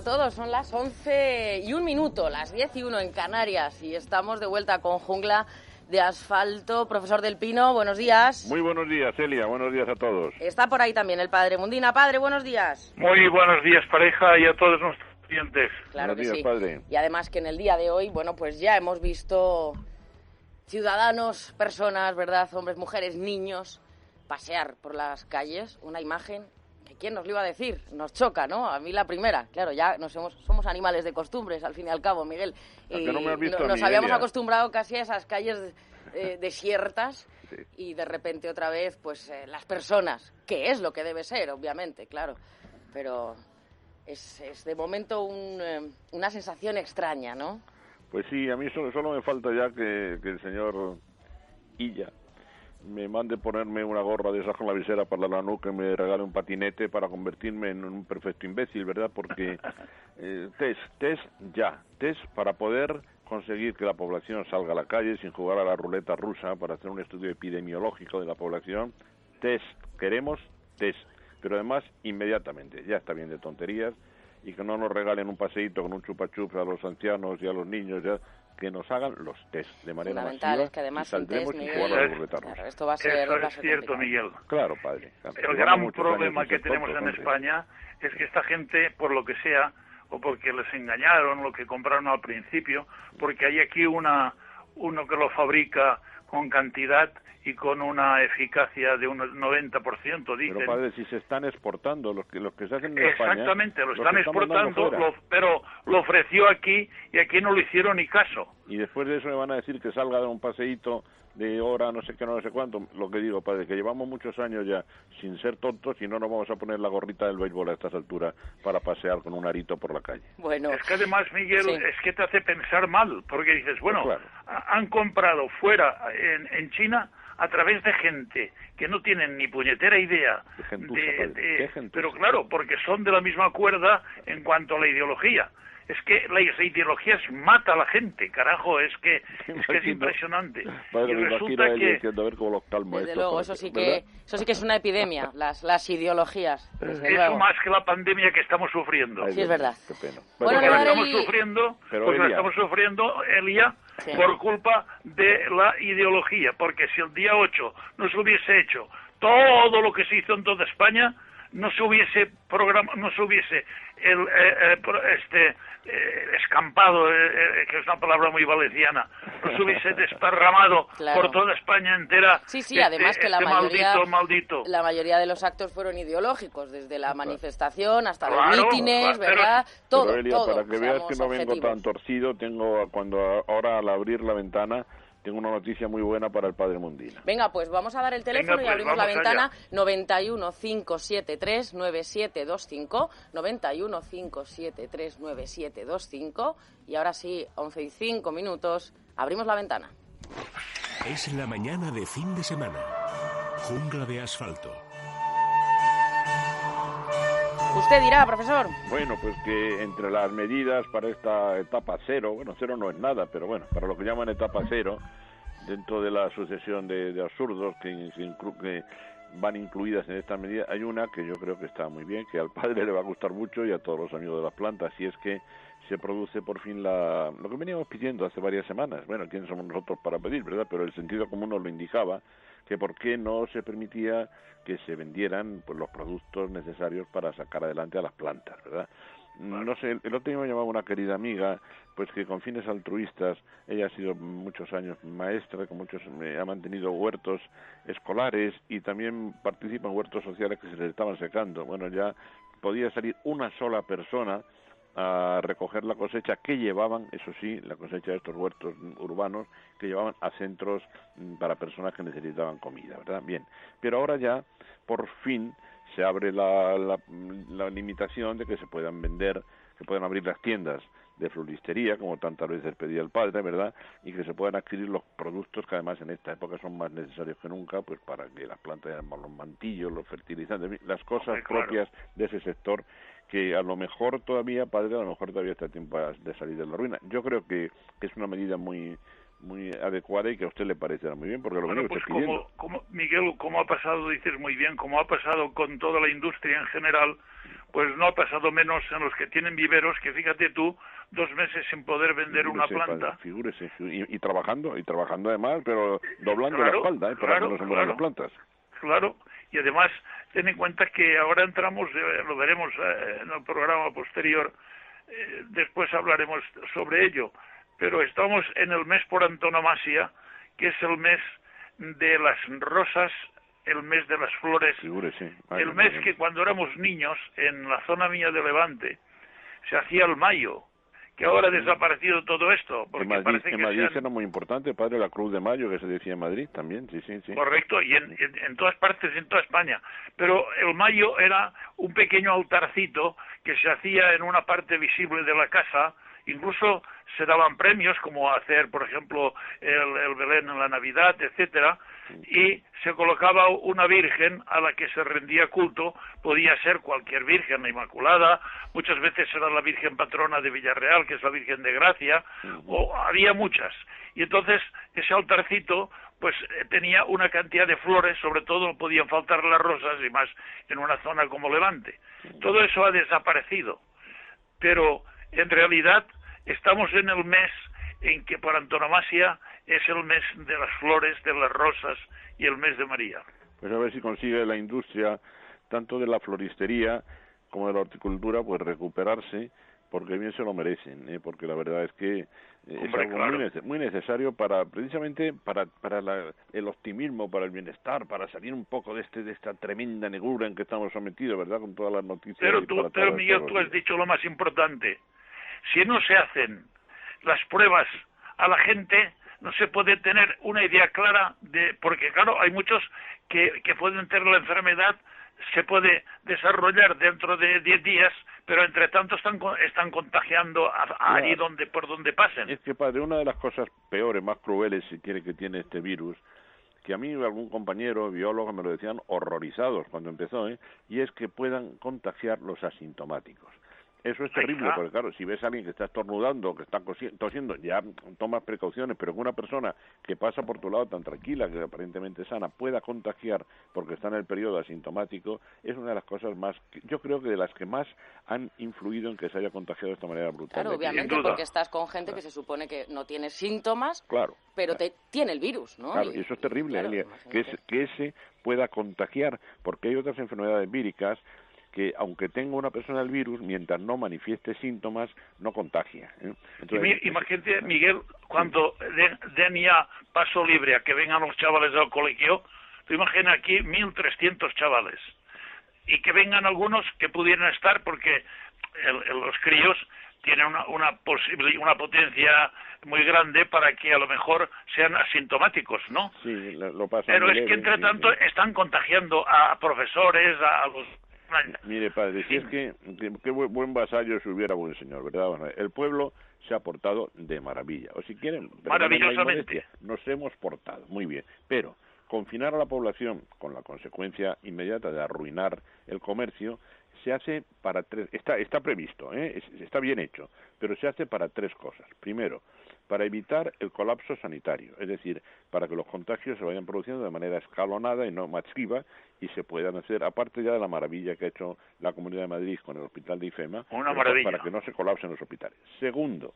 A todos, son las 11 y un minuto, las 10 y 1 en Canarias y estamos de vuelta con Jungla de Asfalto. Profesor Del Pino, buenos días. Muy buenos días, Celia, buenos días a todos. Está por ahí también el padre Mundina. Padre, buenos días. Muy buenos días, pareja, y a todos nuestros clientes. Claro buenos que días, sí. padre. Y además que en el día de hoy, bueno, pues ya hemos visto ciudadanos, personas, ¿verdad? Hombres, mujeres, niños, pasear por las calles. Una imagen quién nos lo iba a decir. Nos choca, ¿no? A mí la primera. Claro, ya nos hemos, somos animales de costumbres, al fin y al cabo, Miguel. ¿A que no me has visto nos habíamos acostumbrado casi a esas calles eh, desiertas Sí. y de repente otra vez, pues eh, las personas, que es lo que debe ser, obviamente, claro. Pero es, es de momento un, eh, una sensación extraña, ¿no? Pues sí, a mí solo, solo me falta ya que, que el señor Illa me mande ponerme una gorra de esas con la visera para la nuca y me regale un patinete para convertirme en un perfecto imbécil, ¿verdad? Porque eh, test, test ya, test para poder conseguir que la población salga a la calle sin jugar a la ruleta rusa para hacer un estudio epidemiológico de la población. Test, queremos test, pero además inmediatamente, ya está bien de tonterías. Y que no nos regalen un paseíto con un chupachup a los ancianos y a los niños, ya que nos hagan los test de manera Fundamental, masiva es que además y saldremos test, Miguel, a claro, esto va a ser... Eso va a es cierto, complicado. Miguel. Claro, padre. El gran problema que tenemos tontos, en. España es que esta gente, por lo que sea, o porque les engañaron, lo que compraron al principio, porque hay aquí una uno que lo fabrica con cantidad y con una eficacia de un 90%, dicen. Pero padre, si se están exportando, los que, los que se hacen en España... Exactamente, lo los están exportando, lo- pero lo ofreció aquí y aquí no le hicieron ni caso. Y después de eso me van a decir que salga de un paseíto de hora, no sé qué, no sé cuánto. Lo que digo, padre, que llevamos muchos años ya sin ser tontos y no nos vamos a poner la gorrita del béisbol a estas alturas para pasear con un arito por la calle. Bueno, Es que además, Miguel, Sí. es que te hace pensar mal, porque dices, bueno, Claro. ha- han comprado fuera en, en China a través de gente que no tienen ni puñetera idea De gentuza, de- de- pero claro, porque son de la misma cuerda en cuanto a la ideología. Es que la, ideología es- mata a la gente, carajo, es que es, que es impresionante. Padre, y me imagino resulta que diciendo, a ver cómo los calmo desde esto, luego, eso sí ¿verdad? que eso sí que es una epidemia, las, las ideologías, desde eso luego. más que la pandemia que estamos sufriendo. Ay, Sí, es verdad. Qué pena. Bueno, porque le la estamos el- sufriendo, Pero, pues la estamos sufriendo, Elia, Por culpa de la ideología, porque si el día 8 no se hubiese hecho todo lo que se hizo en toda España, no se hubiese programa, no se hubiese el, eh, eh, pro- este eh, escampado, eh, eh, que es una palabra muy valenciana, no se hubiese desparramado Claro. por toda España entera. Sí, sí, este- además que la este mayoría, maldito, maldito. la mayoría de los actos fueron ideológicos, desde la manifestación hasta Claro, los mítines, claro, ¿verdad? Todo, Pero, Elia, todo. para que veas que no vengo objetivos. tan torcido, tengo cuando ahora al abrir la ventana tengo una noticia muy buena para el padre Mundina. Venga, pues vamos a dar el teléfono Venga, y pues, abrimos la ventana 91 573 9725 91 573 9725 y ahora sí, 11 y 5 minutos, abrimos la ventana. Es la mañana de fin de semana. Jungla de asfalto. Usted dirá, profesor. Bueno, pues que entre las medidas para esta etapa cero, bueno, cero no es nada, pero bueno, para lo que llaman etapa cero, dentro de la sucesión de, absurdos que, que van incluidas en esta medida, hay una que yo creo que está muy bien, que al padre le va a gustar mucho y a todos los amigos de las plantas, y es que se produce por fin la, lo que veníamos pidiendo hace varias semanas. Bueno, ¿quiénes somos nosotros para pedir, verdad? Pero el sentido común nos lo indicaba, que por qué no se permitía que se vendieran pues, los productos necesarios para sacar adelante a las plantas, ¿verdad? no sé, el otro día me llamaba una querida amiga, pues que con fines altruistas, ella ha sido muchos años maestra, con muchos, ha mantenido huertos escolares y también participa en huertos sociales que se les estaban secando. Bueno, ya podía salir una sola persona a recoger la cosecha que llevaban, eso sí, la cosecha de estos huertos urbanos, que llevaban a centros mm, para personas que necesitaban comida, ¿verdad? Bien, pero ahora ya, por fin, se abre la, la, limitación de que se puedan vender, que puedan abrir las tiendas de floristería, como tantas veces pedía el padre, ¿verdad? Y que se puedan adquirir los productos que además en esta época son más necesarios que nunca, pues para que las plantas, los mantillos, los fertilizantes, las cosas propias de ese sector que a lo mejor todavía, padre, a lo mejor todavía está tiempo de salir de la ruina. Yo creo que es una medida muy muy adecuada y que a usted le parecerá muy bien, porque lo bueno, pues como, como, Miguel, como ha pasado, dices muy bien, como ha pasado con toda la industria en general, pues no ha pasado menos en los que tienen viveros, que fíjate tú, dos meses sin poder vender una planta. figúrese, y, trabajando, y trabajando además, pero doblando la espalda, ¿eh? para que no se mueran las plantas. Claro, y además ten en cuenta que ahora entramos, eh, lo veremos eh, en el programa posterior, después hablaremos sobre ello, pero estamos en el mes por antonomasia, que es el mes de las rosas, el mes de las flores, el mes que cuando éramos niños en la zona mía de Levante se hacía el mayo, que ahora ha desaparecido todo esto. Porque en Madrid, parece en Madrid era muy importante, padre, la Cruz de Mayo, que se decía en Madrid también, sí, sí, sí. Correcto, y en, en, todas partes, en toda España. Pero el mayo era un pequeño altarcito que se hacía en una parte visible de la casa, incluso se daban premios como hacer por ejemplo el, Belén en la Navidad etcétera y se colocaba una virgen a la que se rendía culto podía ser cualquier virgen la Inmaculada muchas veces era la Virgen patrona de Villarreal que es la Virgen de Gracia o había muchas. Y entonces ese altarcito pues eh, tenía una cantidad de flores, sobre todo podían faltar las rosas y más en una zona como Levante. Todo eso ha desaparecido, pero en realidad Estamos en el mes en que por antonomasia es el mes de las flores, de las rosas y el mes de María. Pues a ver si consigue la industria, tanto de la floristería como de la horticultura, pues recuperarse, porque bien se lo merecen, ¿eh? porque la verdad es que es algo muy, necesario para precisamente para para el optimismo para el bienestar para salir un poco de este de esta tremenda negrura en que estamos sometidos verdad con todas las noticias pero tú pero Miguel tú has dicho lo más importante si no se hacen las pruebas a la gente, no se puede tener una idea clara de, porque claro, hay muchos que, que pueden tener la enfermedad, se puede desarrollar dentro de 10 días, pero entre tanto están, están contagiando allí donde, por donde pasen. Es que, padre, una de las cosas peores, más crueles, si quiere que tiene este virus, que a mí algún compañero biólogo me lo decían horrorizados cuando empezó, ¿eh? y es que puedan contagiar los asintomáticos. Eso es terrible, porque claro, si ves a alguien que está estornudando, que está tosiendo, ya tomas precauciones, pero que una persona que pasa por tu lado tan tranquila, que aparentemente sana, pueda contagiar porque está en el periodo asintomático, es una de las cosas más, yo creo que de las que más han influido en que se haya contagiado de esta manera brutal. Claro, obviamente, porque estás con gente que se supone que no tiene síntomas, claro, pero te, tiene el virus, ¿no? Claro, y, eso es terrible, Elia, que, que ese pueda contagiar, porque hay otras enfermedades víricas que aunque tenga una persona el virus, mientras no manifieste síntomas, no contagia. ¿eh? imagínate, Miguel, cuando den, ya paso libre a que vengan los chavales del colegio, tú imagina aquí 1.300 chavales y que vengan algunos que pudieran estar porque los críos tienen una, una, una potencia muy grande para que a lo mejor sean asintomáticos, ¿no? Sí, lo, pasa Pero es que entre tanto están contagiando a profesores, a los Mire, padre, si es que qué buen vasallo si hubiera buen señor, ¿verdad? El pueblo se ha portado de maravilla. O si quieren, maravillosamente. Nos hemos portado, muy bien. Pero confinar a la población con la consecuencia inmediata de arruinar el comercio se hace para tres, está, está previsto, ¿eh? está bien hecho, pero se hace para tres cosas. Primero, para evitar el colapso sanitario, es decir, para que los contagios se vayan produciendo de manera escalonada y no masiva y se puedan hacer, aparte ya de la maravilla que ha hecho la Comunidad de Madrid con el Hospital de IFEMA, para que no se colapsen los hospitales. Segundo,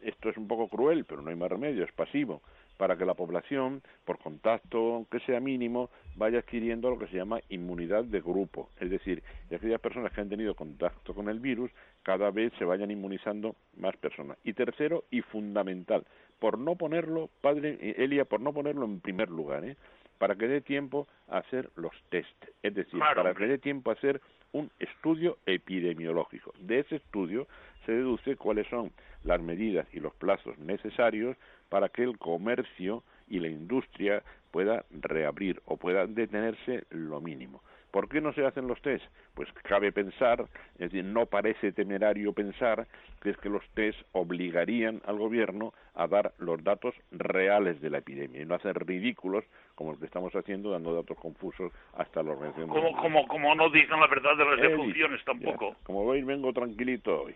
esto es un poco cruel, pero no hay más remedio, es pasivo, para que la población, por contacto, aunque sea mínimo, vaya adquiriendo lo que se llama inmunidad de grupo. Es decir, que aquellas personas que han tenido contacto con el virus, cada vez se vayan inmunizando más personas. Y tercero, y fundamental, por no ponerlo, padre Elia, por no ponerlo en primer lugar, ¿eh? para que dé tiempo a hacer los test, es decir, para que dé tiempo a hacer un estudio epidemiológico. De ese estudio se deduce cuáles son las medidas y los plazos necesarios para que el comercio y la industria pueda reabrir o puedan detenerse lo mínimo. ¿Por qué no se hacen los test? Pues cabe pensar, es decir, no parece temerario pensar que es que los test obligarían al gobierno a dar los datos reales de la epidemia y no hacer ridículos como los que estamos haciendo dando datos confusos hasta la organización. Como, como, como no dicen la verdad de las defunciones tampoco. como veis, vengo tranquilito hoy.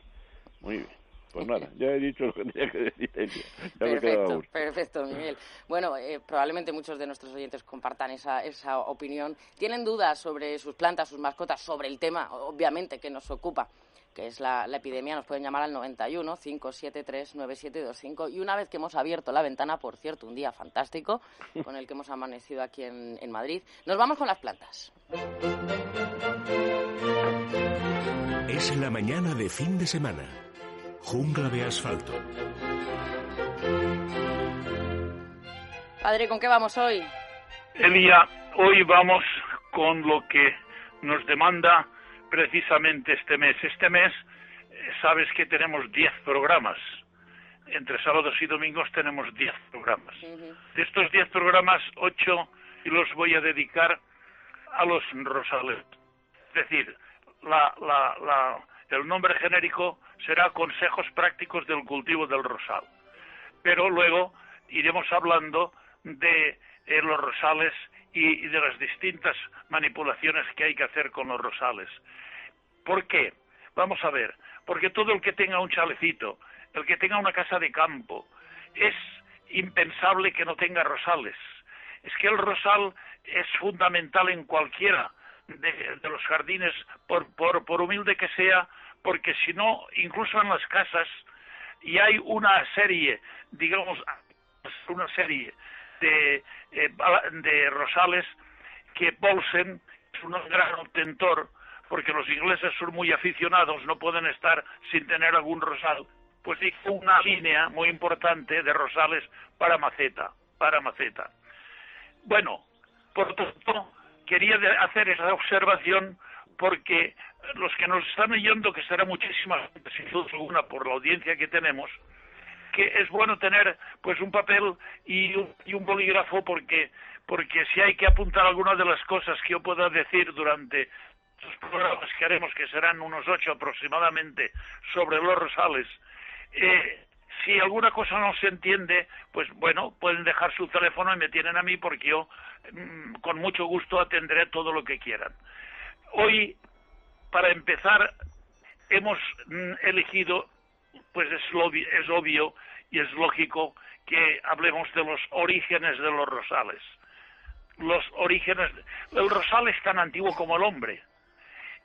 Muy bien. Pues nada, ya he dicho lo que tenía que decir perfecto, perfecto, Miguel. Bueno, eh, probablemente muchos de nuestros oyentes compartan esa, esa opinión. ¿Tienen dudas sobre sus plantas, sus mascotas, sobre el tema, obviamente, que nos ocupa? que es la, epidemia, nos pueden llamar al 91 573 9725 y una vez que hemos abierto la ventana, por cierto, un día fantástico con el que hemos amanecido aquí en, en Madrid, nos vamos con las plantas. Es la mañana de fin de semana. Jungla de asfalto. Padre, ¿con qué vamos hoy? Elia, hoy vamos con lo que nos demanda precisamente este mes. Este mes, eh, sabes que tenemos 10 programas. Entre sábados y domingos tenemos 10 programas. De estos 10 programas, 8 los voy a dedicar a los rosales. Es decir, la, la, el nombre genérico será Consejos Prácticos del Cultivo del Rosal. Pero luego iremos hablando de eh, los rosales y, de las distintas manipulaciones que hay que hacer con los rosales. ¿Por qué? Vamos a ver, porque todo el que tenga un chalecito, el que tenga una casa de campo, es impensable que no tenga rosales. Es que el rosal es fundamental en cualquiera de, los jardines, por humilde que sea, porque si no, incluso en las casas, y hay una serie, digamos, una serie de, eh, de rosales que Bolsen es un gran obtentor, porque los ingleses son muy aficionados, no pueden estar sin tener algún rosal, pues hizo una línea muy importante de rosales para maceta, para maceta. Bueno, por tanto, quería hacer esa observación porque los que nos están oyendo, que será muchísima gente, sin duda alguna, por la audiencia que tenemos, que es bueno tener pues un papel y un, bolígrafo porque porque si hay que apuntar algunas de las cosas que yo pueda decir durante estos programas que haremos, que serán unos ocho aproximadamente, sobre los rosales, eh, si alguna cosa no se entiende, pues bueno, pueden dejar su teléfono y me tienen a mí porque yo mm, con mucho gusto atenderé todo lo que quieran. Hoy para empezar, hemos mm, elegido, pues es, es obvio y es lógico que hablemos de los orígenes de los rosales. Los orígenes, el rosal es tan antiguo como el hombre.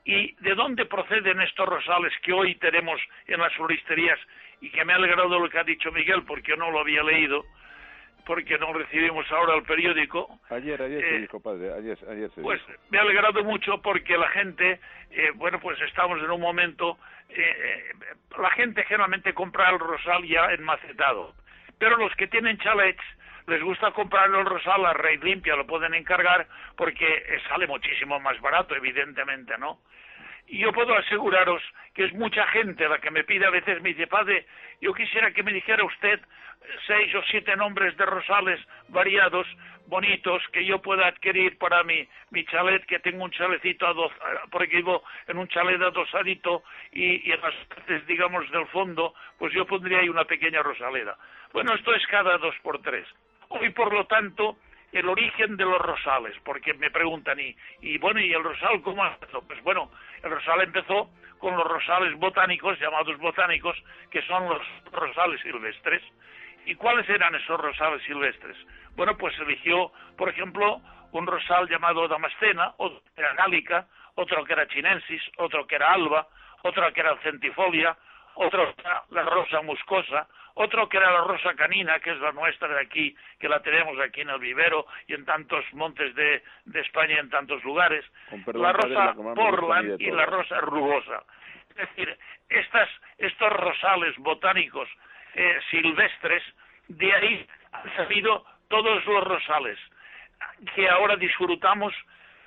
¿Y de dónde proceden estos rosales que hoy tenemos en las floristerías y que me ha alegrado lo que ha dicho Miguel porque yo no lo había leído? porque no recibimos ahora el periódico. Ayer, ayer se eh, dijo, padre, ayer, ayer se Pues me ha alegrado mucho porque la gente, eh, bueno, pues estamos en un momento, eh, la gente generalmente compra el rosal ya enmacetado, pero los que tienen chalets les gusta comprar el rosal a raíz limpia, lo pueden encargar porque sale muchísimo más barato, evidentemente, ¿no? Y yo puedo aseguraros que es mucha gente la que me pide a veces, me dice, padre, yo quisiera que me dijera usted seis o siete nombres de rosales variados, bonitos, que yo pueda adquirir para mi, mi chalet, que tengo un chalecito, dos, porque vivo en un chalet adosadito y, y en las partes, digamos, del fondo, pues yo pondría ahí una pequeña rosaleda. Bueno, esto es cada dos por tres. Hoy, por lo tanto, el origen de los rosales, porque me preguntan, y, y bueno, ¿y el rosal cómo empezó? Pues bueno, el rosal empezó con los rosales botánicos, llamados botánicos, que son los rosales silvestres, ¿Y cuáles eran esos rosales silvestres? Bueno, pues eligió, por ejemplo, un rosal llamado Damascena, otro que era Gálica, otro que era Chinensis, otro que era Alba, otro que era Centifolia, otro que era la rosa muscosa, Otro que era la rosa canina, que es la nuestra de aquí, que la tenemos aquí en el vivero y en tantos montes de, de España y en tantos lugares. la rosa Portland y la rosa rugosa. Es decir, estas, estos rosales botánicos eh, silvestres, de ahí han salido todos los rosales que ahora disfrutamos.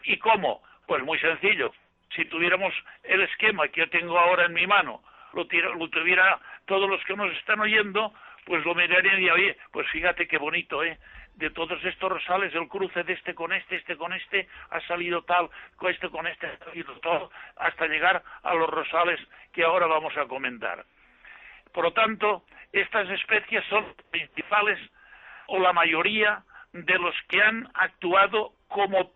¿Y cómo? Pues muy sencillo. Si tuviéramos el esquema que yo tengo ahora en mi mano, lo, lo tuviera todos los que nos están oyendo, pues lo mirarían y oye, pues fíjate qué bonito, ¿eh? De todos estos rosales, el cruce de este con este, este con este, ha salido tal, con este con este, ha salido todo, hasta llegar a los rosales que ahora vamos a comentar. Por lo tanto, estas especies son principales, o la mayoría, de los que han actuado como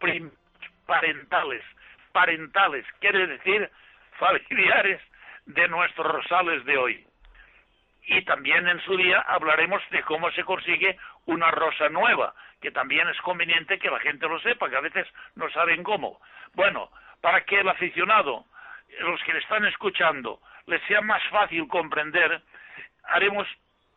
parentales. Parentales quiere decir familiares de nuestros rosales de hoy. Y también en su día hablaremos de cómo se consigue una rosa nueva, que también es conveniente que la gente lo sepa, que a veces no saben cómo. Bueno, para que el aficionado, los que le están escuchando, les sea más fácil comprender, haremos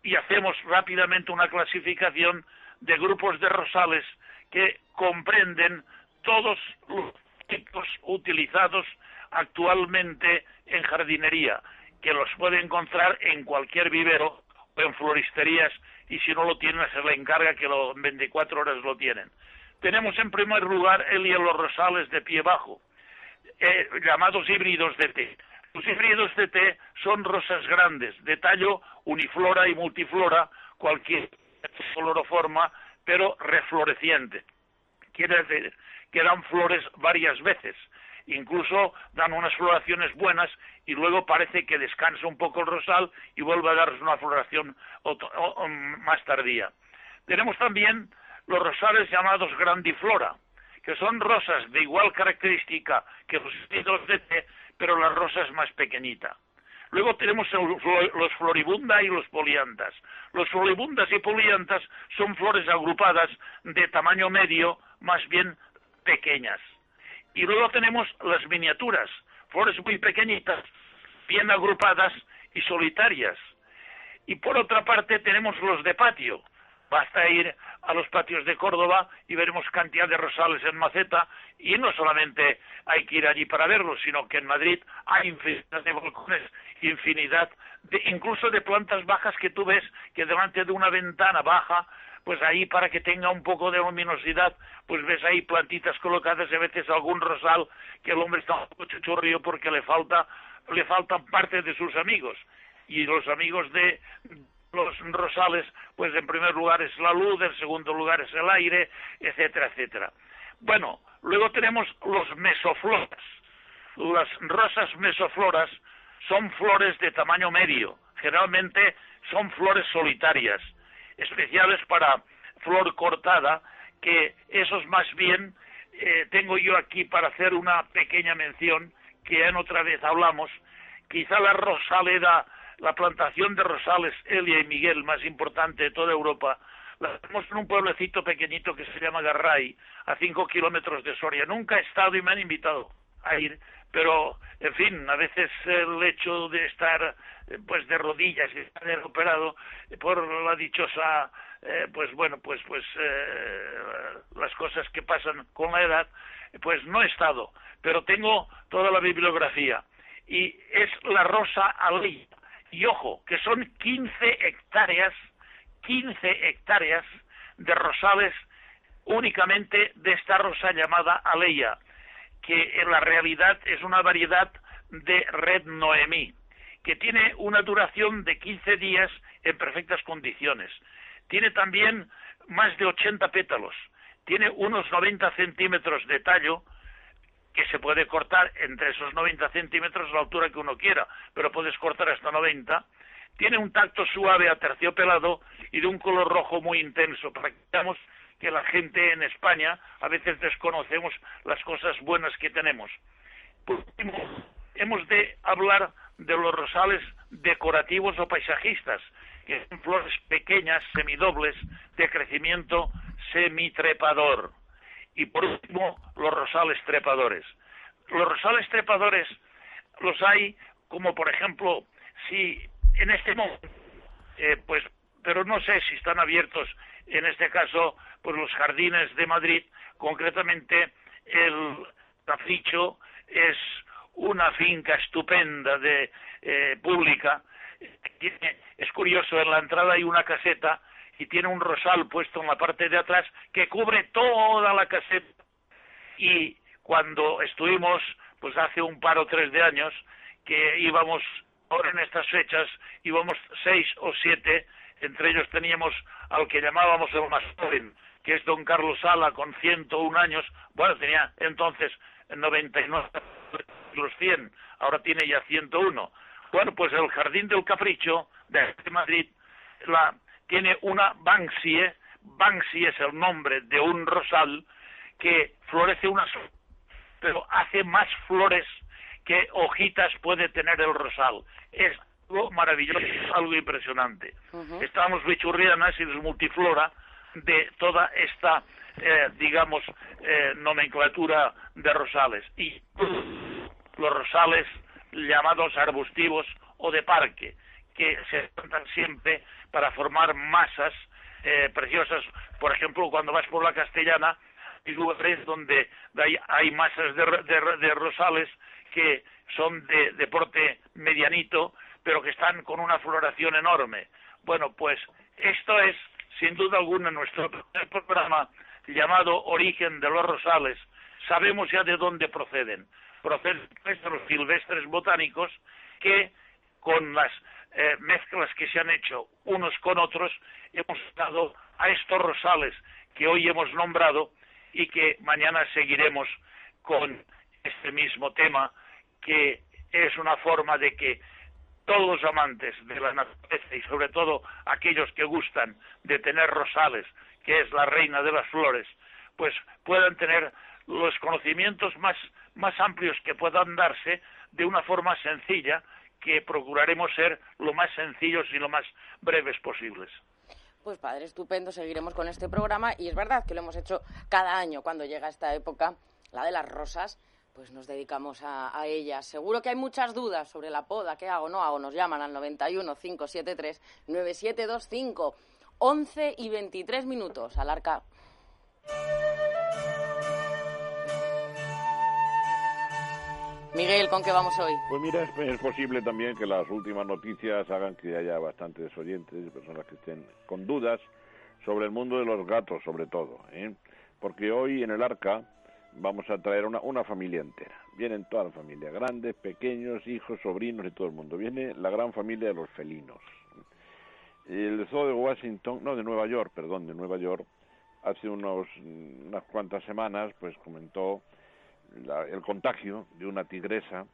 y hacemos rápidamente una clasificación de grupos de rosales que comprenden todos los tipos utilizados actualmente en jardinería, que los puede encontrar en cualquier vivero o en floristerías y si no lo tienen se le encarga que lo, en 24 horas lo tienen. Tenemos en primer lugar el y rosales de pie bajo, eh, llamados híbridos de té. Los híbridos de té son rosas grandes, de tallo uniflora y multiflora, cualquier color o forma, pero refloreciente. Quiere decir que dan flores varias veces, incluso dan unas floraciones buenas y luego parece que descansa un poco el rosal y vuelve a darles una floración más tardía. Tenemos también los rosales llamados grandiflora, que son rosas de igual característica que los de pero las rosas más pequeñitas. Luego tenemos los floribunda y los poliantas. Los floribundas y poliantas son flores agrupadas de tamaño medio, más bien pequeñas. Y luego tenemos las miniaturas, flores muy pequeñitas, bien agrupadas y solitarias. Y por otra parte tenemos los de patio, Basta ir a los patios de Córdoba y veremos cantidad de rosales en maceta y no solamente hay que ir allí para verlos, sino que en Madrid hay infinidad de balcones, infinidad de, incluso de plantas bajas que tú ves que delante de una ventana baja pues ahí para que tenga un poco de luminosidad, pues ves ahí plantitas colocadas y a veces algún rosal que el hombre está un poco porque le falta le faltan parte de sus amigos y los amigos de los rosales, pues en primer lugar es la luz, en segundo lugar es el aire, etcétera, etcétera. Bueno, luego tenemos los mesofloras. Las rosas mesofloras son flores de tamaño medio, generalmente son flores solitarias, especiales para flor cortada, que esos más bien eh, tengo yo aquí para hacer una pequeña mención, que en otra vez hablamos, quizá la rosaleda la plantación de rosales Elia y Miguel más importante de toda Europa, la tenemos en un pueblecito pequeñito que se llama Garray, a cinco kilómetros de Soria. Nunca he estado y me han invitado a ir, pero, en fin, a veces el hecho de estar pues de rodillas y estar operado por la dichosa eh, pues bueno pues pues eh, las cosas que pasan con la edad pues no he estado. Pero tengo toda la bibliografía y es la rosa alí y ojo, que son 15 hectáreas, 15 hectáreas de rosales únicamente de esta rosa llamada aleia, que en la realidad es una variedad de red noemí, que tiene una duración de 15 días en perfectas condiciones. Tiene también más de 80 pétalos, tiene unos 90 centímetros de tallo, que se puede cortar entre esos 90 centímetros la altura que uno quiera, pero puedes cortar hasta 90. Tiene un tacto suave aterciopelado y de un color rojo muy intenso, para que la gente en España a veces desconocemos las cosas buenas que tenemos. Por último, hemos de hablar de los rosales decorativos o paisajistas, que son flores pequeñas, semidobles, de crecimiento semitrepador. Y por último, los rosales trepadores. Los rosales trepadores los hay como, por ejemplo, si en este momento, eh, pues pero no sé si están abiertos en este caso pues los jardines de Madrid, concretamente el Capricho es una finca estupenda de eh, pública. es curioso, en la entrada hay una caseta y tiene un rosal puesto en la parte de atrás que cubre toda la caseta. Y cuando estuvimos, pues hace un par o tres de años, que íbamos, ahora en estas fechas, íbamos seis o siete, entre ellos teníamos al que llamábamos el más joven, que es don Carlos Sala, con 101 años, bueno, tenía entonces 99 los 100, ahora tiene ya 101. Bueno, pues el Jardín del Capricho de Madrid la, tiene una Banksie, Banksie es el nombre de un rosal que florece una pero hace más flores que hojitas puede tener el rosal. Es algo maravilloso, algo impresionante. Estamos bichurrianas y es multiflora de toda esta, eh, digamos, eh, nomenclatura de rosales. Y los rosales llamados arbustivos o de parque, que se plantan siempre para formar masas eh, preciosas. Por ejemplo, cuando vas por la Castellana, hay lugares donde hay, masas de, de, rosales que son de, de porte medianito, pero que están con una floración enorme. Bueno, pues esto es, sin duda alguna, nuestro programa llamado Origen de los Rosales. Sabemos ya de dónde proceden proceden nuestros silvestres botánicos que con las eh, mezclas que se han hecho unos con otros hemos dado a estos rosales que hoy hemos nombrado y que mañana seguiremos con este mismo tema que es una forma de que todos los amantes de la naturaleza y sobre todo aquellos que gustan de tener rosales, que es la reina de las flores, pues puedan tener los conocimientos más, amplios que puedan darse de una forma sencilla que procuraremos ser lo más sencillos y lo más breves posibles. Pues padre, estupendo, seguiremos con este programa y es verdad que lo hemos hecho cada año cuando llega esta época, la de las rosas, pues nos dedicamos a, a ellas. Seguro que hay muchas dudas sobre la poda, qué hago, no hago, nos llaman al 91 573 9725, 11 y 23 minutos al arca. Miguel, ¿con qué vamos hoy? Pues mira, es, posible también que las últimas noticias hagan que haya bastantes oyentes y personas que estén con dudas sobre el mundo de los gatos, sobre todo. ¿eh? Porque hoy en el arca vamos a traer una, una familia entera. Vienen toda la familia, grandes, pequeños, hijos, sobrinos y todo el mundo. Viene la gran familia de los felinos. El zoo de Washington, no, de Nueva York, perdón, de Nueva York, hace unos, unas cuantas semanas, pues comentó el contagio de una tigresa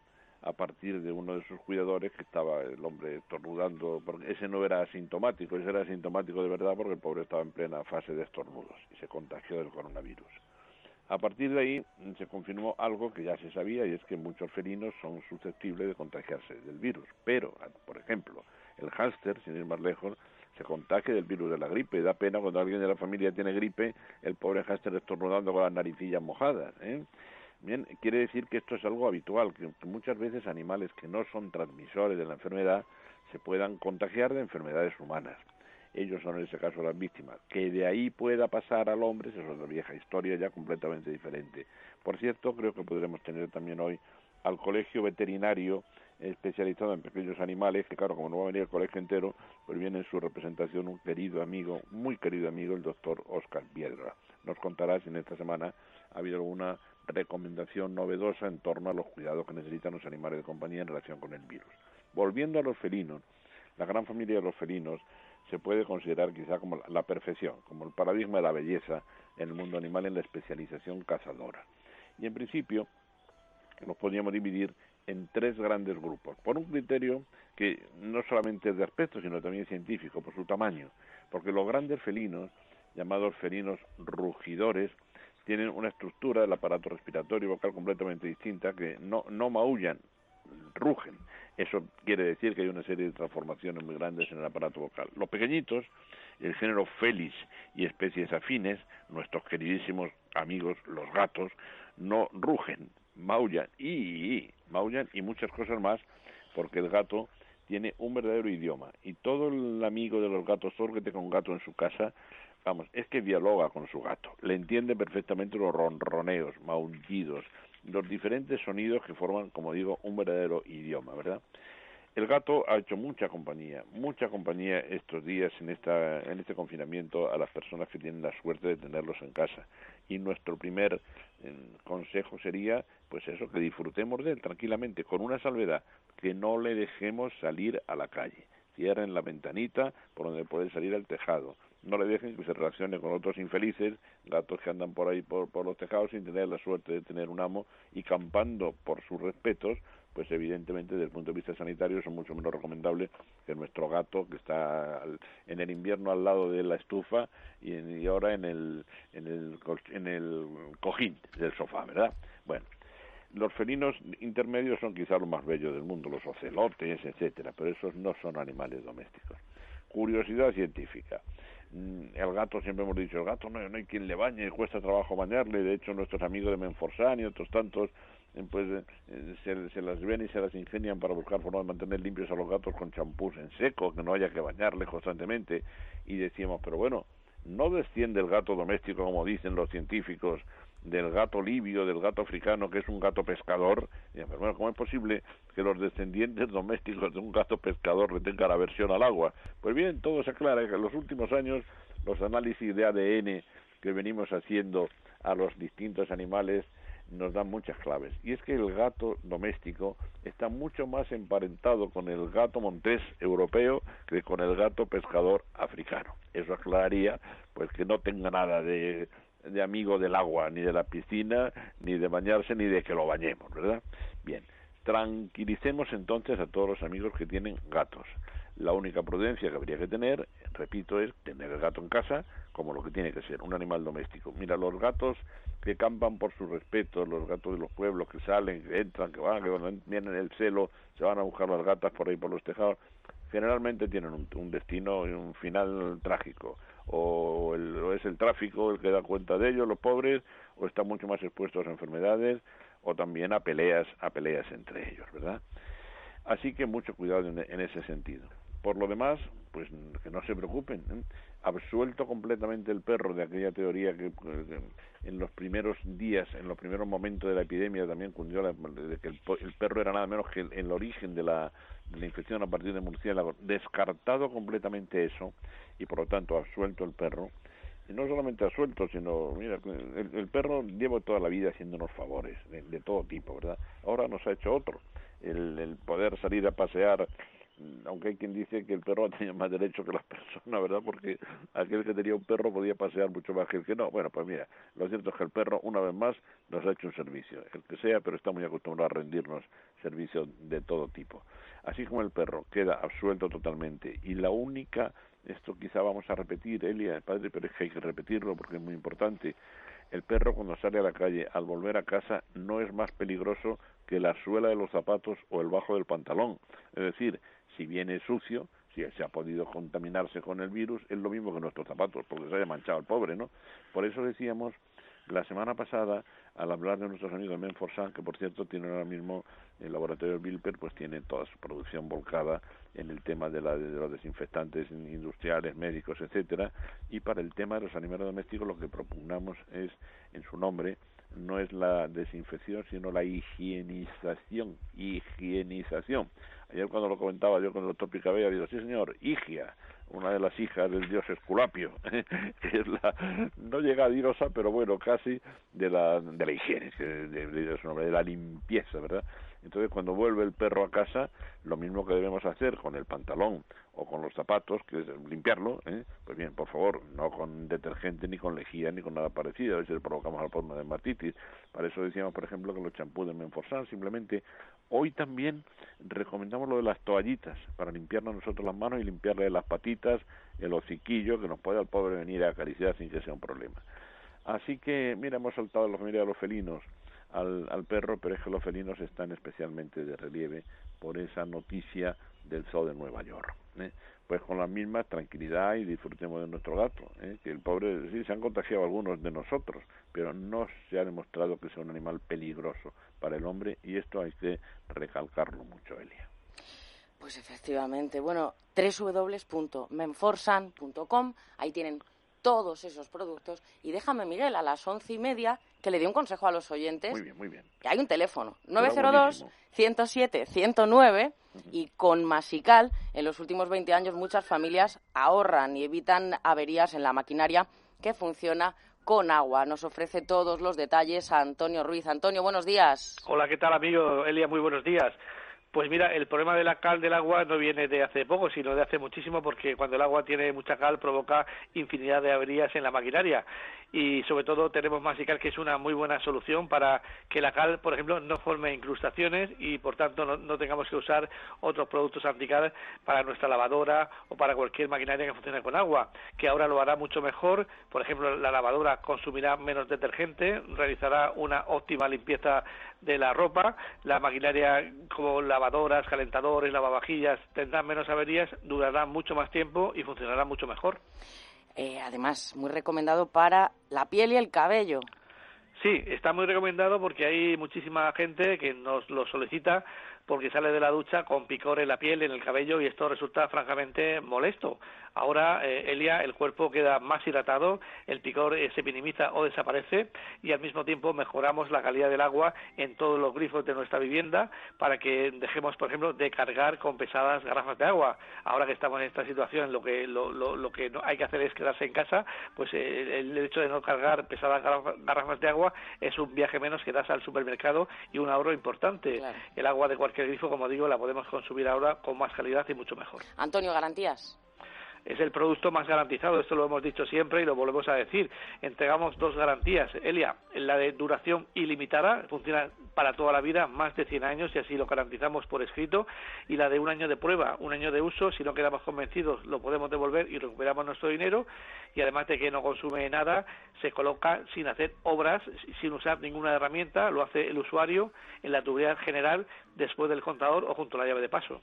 a partir de uno de sus cuidadores que estaba el hombre estornudando, porque ese no era asintomático, ese era asintomático de verdad porque el pobre estaba en plena fase de estornudos y se contagió del coronavirus. A partir de ahí se confirmó algo que ya se sabía y es que muchos felinos son susceptibles de contagiarse del virus, pero, por ejemplo, el hámster, sin ir más lejos, se contagia del virus de la gripe. Da pena cuando alguien de la familia tiene gripe, el pobre hámster estornudando con las naricillas mojadas. ¿eh? Bien, quiere decir que esto es algo habitual, que muchas veces animales que no son transmisores de la enfermedad se puedan contagiar de enfermedades humanas. Ellos son en ese caso las víctimas. Que de ahí pueda pasar al hombre es otra vieja historia ya completamente diferente. Por cierto, creo que podremos tener también hoy al colegio veterinario especializado en pequeños animales, que claro, como no va a venir el colegio entero, pues viene en su representación un querido amigo, muy querido amigo, el doctor Oscar Piedra. Nos contará si en esta semana ha habido alguna recomendación novedosa en torno a los cuidados que necesitan los animales de compañía en relación con el virus. Volviendo a los felinos, la gran familia de los felinos se puede considerar quizá como la perfección, como el paradigma de la belleza en el mundo animal en la especialización cazadora. Y en principio los podríamos dividir en tres grandes grupos, por un criterio que no solamente es de aspecto, sino también científico, por su tamaño, porque los grandes felinos, llamados felinos rugidores, tienen una estructura del aparato respiratorio y vocal completamente distinta, que no, no maullan, rugen. Eso quiere decir que hay una serie de transformaciones muy grandes en el aparato vocal. Los pequeñitos, el género Felis y especies afines, nuestros queridísimos amigos los gatos, no rugen, maullan y, maullan y muchas cosas más, porque el gato tiene un verdadero idioma y todo el amigo de los gatos, todo que tenga un gato en su casa, vamos, es que dialoga con su gato, le entiende perfectamente los ronroneos, maullidos, los diferentes sonidos que forman, como digo, un verdadero idioma, ¿verdad? El gato ha hecho mucha compañía, mucha compañía estos días en, esta, en este confinamiento a las personas que tienen la suerte de tenerlos en casa. Y nuestro primer eh, consejo sería, pues eso, que disfrutemos de él tranquilamente, con una salvedad, que no le dejemos salir a la calle. Cierren la ventanita por donde puede salir al tejado. No le dejen que se relacione con otros infelices, gatos que andan por ahí por, por los tejados sin tener la suerte de tener un amo y campando por sus respetos pues evidentemente desde el punto de vista sanitario son mucho menos recomendables que nuestro gato que está en el invierno al lado de la estufa y, ahora en el, en el en el cojín del sofá, ¿verdad? Bueno, los felinos intermedios son quizás los más bellos del mundo, los ocelotes, etcétera, pero esos no son animales domésticos. Curiosidad científica. Mm, el gato, siempre hemos dicho, el gato no, no hay quien le bañe, cuesta trabajo bañarle, de hecho nuestros amigos de Menforsan y otros tantos eh, pues eh, se, las ven y se las ingenian para buscar formas de mantener limpios a los gatos con champús en seco, que no haya que bañarles constantemente. Y decíamos, pero bueno, no desciende el gato doméstico, como dicen los científicos, del gato libio, del gato africano, que es un gato pescador. pero bueno, ¿cómo es posible que los descendientes domésticos de un gato pescador le tengan aversión al agua? Pues bien, todo se aclara que en los últimos años los análisis de ADN que venimos haciendo a los distintos animales nos dan muchas claves. Y es que el gato doméstico está mucho más emparentado con el gato montés europeo que con el gato pescador africano. Eso aclararía pues que no tenga nada de, de amigo del agua, ni de la piscina, ni de bañarse, ni de que lo bañemos, ¿verdad? Bien, tranquilicemos entonces a todos los amigos que tienen gatos. La única prudencia que habría que tener, repito, es tener el gato en casa como lo que tiene que ser, un animal doméstico. Mira, los gatos que campan por su respeto, los gatos de los pueblos que salen, que entran, que van, que vienen el celo se van a buscar las gatas por ahí por los tejados, generalmente tienen un, destino y un final trágico. O, o es el tráfico el que da cuenta de ellos, los pobres, o están mucho más expuestos a enfermedades, o también a peleas, a peleas entre ellos, ¿verdad? Así que mucho cuidado en ese sentido. Por lo demás, pues que no se preocupen. ¿eh? Absuelto completamente el perro de aquella teoría que, en los primeros días, en los primeros momentos de la epidemia también cundió de que el, perro era nada menos que el, origen de la, la, infección a partir de murciélago. Descartado completamente eso y por lo tanto absuelto el perro. Y no solamente absuelto, sino, mira, el, perro lleva toda la vida haciéndonos favores de, de, todo tipo, ¿verdad? Ahora nos ha hecho otro. El, el poder salir a pasear aunque hay quien dice que el perro tenía más derecho que las personas, ¿verdad? Porque aquel que tenía un perro podía pasear mucho más que el que no. Bueno, pues mira, lo cierto es que el perro, una vez más, nos ha hecho un servicio, el que sea, pero está muy acostumbrado a rendirnos servicios de todo tipo. Así como el perro queda absuelto totalmente y la única, esto quizá vamos a repetir, Elia, padre, pero es que hay que repetirlo porque es muy importante, el perro cuando sale a la calle al volver a casa no es más peligroso que la suela de los zapatos o el bajo del pantalón. Es decir, si viene sucio, si se ha podido contaminarse con el virus, es lo mismo que nuestros zapatos, porque se haya manchado el pobre, ¿no? Por eso decíamos la semana pasada, al hablar de nuestros amigos Menforsan, que por cierto tiene ahora mismo el laboratorio Bilper, pues tiene toda su producción volcada en el tema de, la, de los desinfectantes industriales, médicos, etcétera, y para el tema de los animales domésticos lo que propugnamos es, en su nombre, no es la desinfección, sino la higienización, higienización. Ayer cuando lo comentaba yo con el doctor Picabella, digo, sí señor, Higia, una de las hijas del dios Esculapio, que es la, no llega a diosa, pero bueno, casi de la, de la higiene, de, de, de la limpieza, ¿verdad? Entonces, cuando vuelve el perro a casa, lo mismo que debemos hacer con el pantalón o con los zapatos, que es limpiarlo, ¿eh? pues bien, por favor, no con detergente, ni con lejía, ni con nada parecido, a veces provocamos la forma de hematitis. Para eso decíamos, por ejemplo, que los champús de Menforsan, simplemente, hoy también recomendamos lo de las toallitas, para limpiarnos nosotros las manos y limpiarle las patitas, el hociquillo, que nos pueda el pobre venir a acariciar sin que sea un problema. Así que, mira, hemos saltado la familia de los felinos, al, al perro, pero es que los felinos están especialmente de relieve por esa noticia del zoo de Nueva York. ¿eh? Pues con la misma tranquilidad y disfrutemos de nuestro gato, ¿eh? que el pobre, sí, se han contagiado algunos de nosotros, pero no se ha demostrado que sea un animal peligroso para el hombre y esto hay que recalcarlo mucho, Elia. Pues efectivamente. Bueno, www.menforsan.com, ahí tienen todos esos productos. Y déjame, Miguel, a las once y media, que le dé un consejo a los oyentes. Muy bien, muy bien. Que hay un teléfono, buenísimo. 902-107-109, y con Masical, en los últimos 20 años, muchas familias ahorran y evitan averías en la maquinaria que funciona con agua. Nos ofrece todos los detalles a Antonio Ruiz. Antonio, buenos días. Hola, ¿qué tal, amigo? Elia, muy buenos días. Pues mira, el problema de la cal del agua no viene de hace poco, sino de hace muchísimo, porque cuando el agua tiene mucha cal provoca infinidad de averías en la maquinaria. Y sobre todo tenemos Masical, que es una muy buena solución para que la cal, por ejemplo, no forme incrustaciones y por tanto no, tengamos que usar otros productos antical para nuestra lavadora o para cualquier maquinaria que funcione con agua, que ahora lo hará mucho mejor. Por ejemplo, la lavadora consumirá menos detergente, realizará una óptima limpieza de la ropa, la maquinaria como lavadoras, calentadores, lavavajillas tendrán menos averías, durarán mucho más tiempo y funcionarán mucho mejor. Eh, además, muy recomendado para la piel y el cabello. Sí, está muy recomendado porque hay muchísima gente que nos lo solicita porque sale de la ducha con picor en la piel, en el cabello y esto resulta francamente molesto. Ahora, eh, Elia, el cuerpo queda más hidratado, el picor eh, se minimiza o desaparece y al mismo tiempo mejoramos la calidad del agua en todos los grifos de nuestra vivienda para que dejemos, por ejemplo, de cargar con pesadas garrafas de agua. Ahora que estamos en esta situación, lo que lo, lo, lo que hay que hacer es quedarse en casa, pues eh, el hecho de no cargar pesadas garrafa- garrafas de agua es un viaje menos que das al supermercado y un ahorro importante. Claro. El agua de cualquier grifo, como digo, la podemos consumir ahora con más calidad y mucho mejor. Antonio, garantías. Es el producto más garantizado, esto lo hemos dicho siempre y lo volvemos a decir. Entregamos dos garantías, Elia, la de duración ilimitada, funciona para toda la vida, más de 100 años y así lo garantizamos por escrito, y la de un año de prueba, un año de uso, si no quedamos convencidos lo podemos devolver y recuperamos nuestro dinero y además de que no consume nada, se coloca sin hacer obras, sin usar ninguna herramienta, lo hace el usuario en la tubería general después del contador o junto a la llave de paso.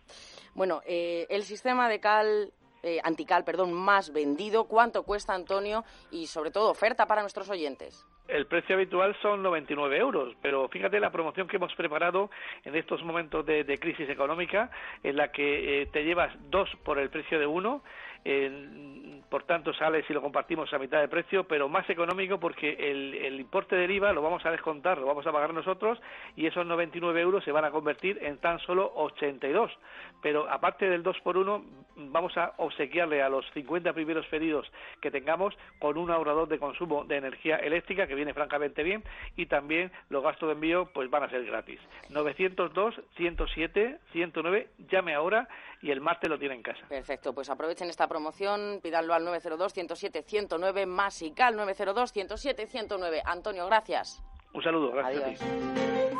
Bueno, eh, el sistema de cal, eh, antical, perdón, más vendido, ¿cuánto cuesta, Antonio? Y sobre todo, oferta para nuestros oyentes. El precio habitual son 99 euros, pero fíjate la promoción que hemos preparado en estos momentos de, de crisis económica, en la que eh, te llevas dos por el precio de uno, eh, por tanto sale si lo compartimos a mitad de precio, pero más económico porque el, importe del IVA lo vamos a descontar, lo vamos a pagar nosotros y esos 99 euros se van a convertir en tan solo 82. Pero aparte del 2 por 1 vamos a obsequiarle a los 50 primeros pedidos que tengamos con un ahorrador de consumo de energía eléctrica que viene francamente bien y también los gastos de envío pues van a ser gratis. 902 107 109 llame ahora y el martes lo tiene en casa. Perfecto, pues aprovechen esta promoción, pídanlo al 902-107-109, más y cal 902-107-109. Antonio, gracias. Un saludo, gracias a ti.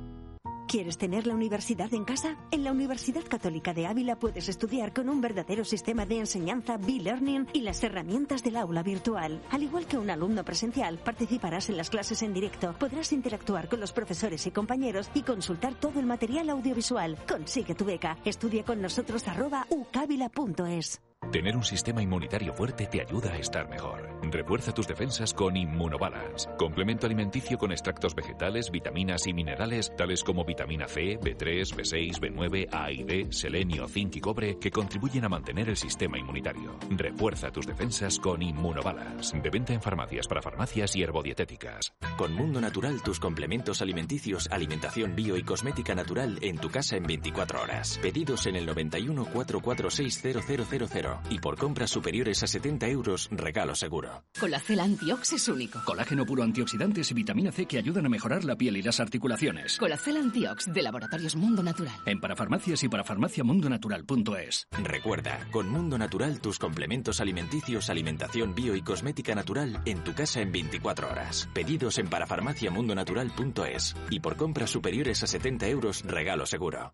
¿Quieres tener la universidad en casa? En la Universidad Católica de Ávila puedes estudiar con un verdadero sistema de enseñanza B-Learning y las herramientas del aula virtual. Al igual que un alumno presencial, participarás en las clases en directo, podrás interactuar con los profesores y compañeros y consultar todo el material audiovisual. Consigue tu beca. Estudia con nosotros arroba ucavila.es. Tener un sistema inmunitario fuerte te ayuda a estar mejor. Refuerza tus defensas con Immunobalance, complemento alimenticio con extractos vegetales, vitaminas y minerales tales como vitamina C, B3, B6, B9, A y D, selenio, zinc y cobre que contribuyen a mantener el sistema inmunitario. Refuerza tus defensas con Immunobalance, de venta en farmacias para farmacias y herbodietéticas. Con Mundo Natural tus complementos alimenticios, alimentación bio y cosmética natural en tu casa en 24 horas. Pedidos en el 91 446 0000 y por compras superiores a 70 euros regalo seguro. seguro. Colacel Antiox es único. Colágeno puro antioxidantes y vitamina C que ayudan a mejorar la piel y las articulaciones. Colacel Antiox de Laboratorios Mundo Natural. En parafarmacias y parafarmaciamundonatural.es. Recuerda, con Mundo Natural tus complementos alimenticios, alimentación bio y cosmética natural en tu casa en 24 horas. Pedidos en parafarmaciamundonatural.es. Y por compras superiores a 70 euros, regalo seguro.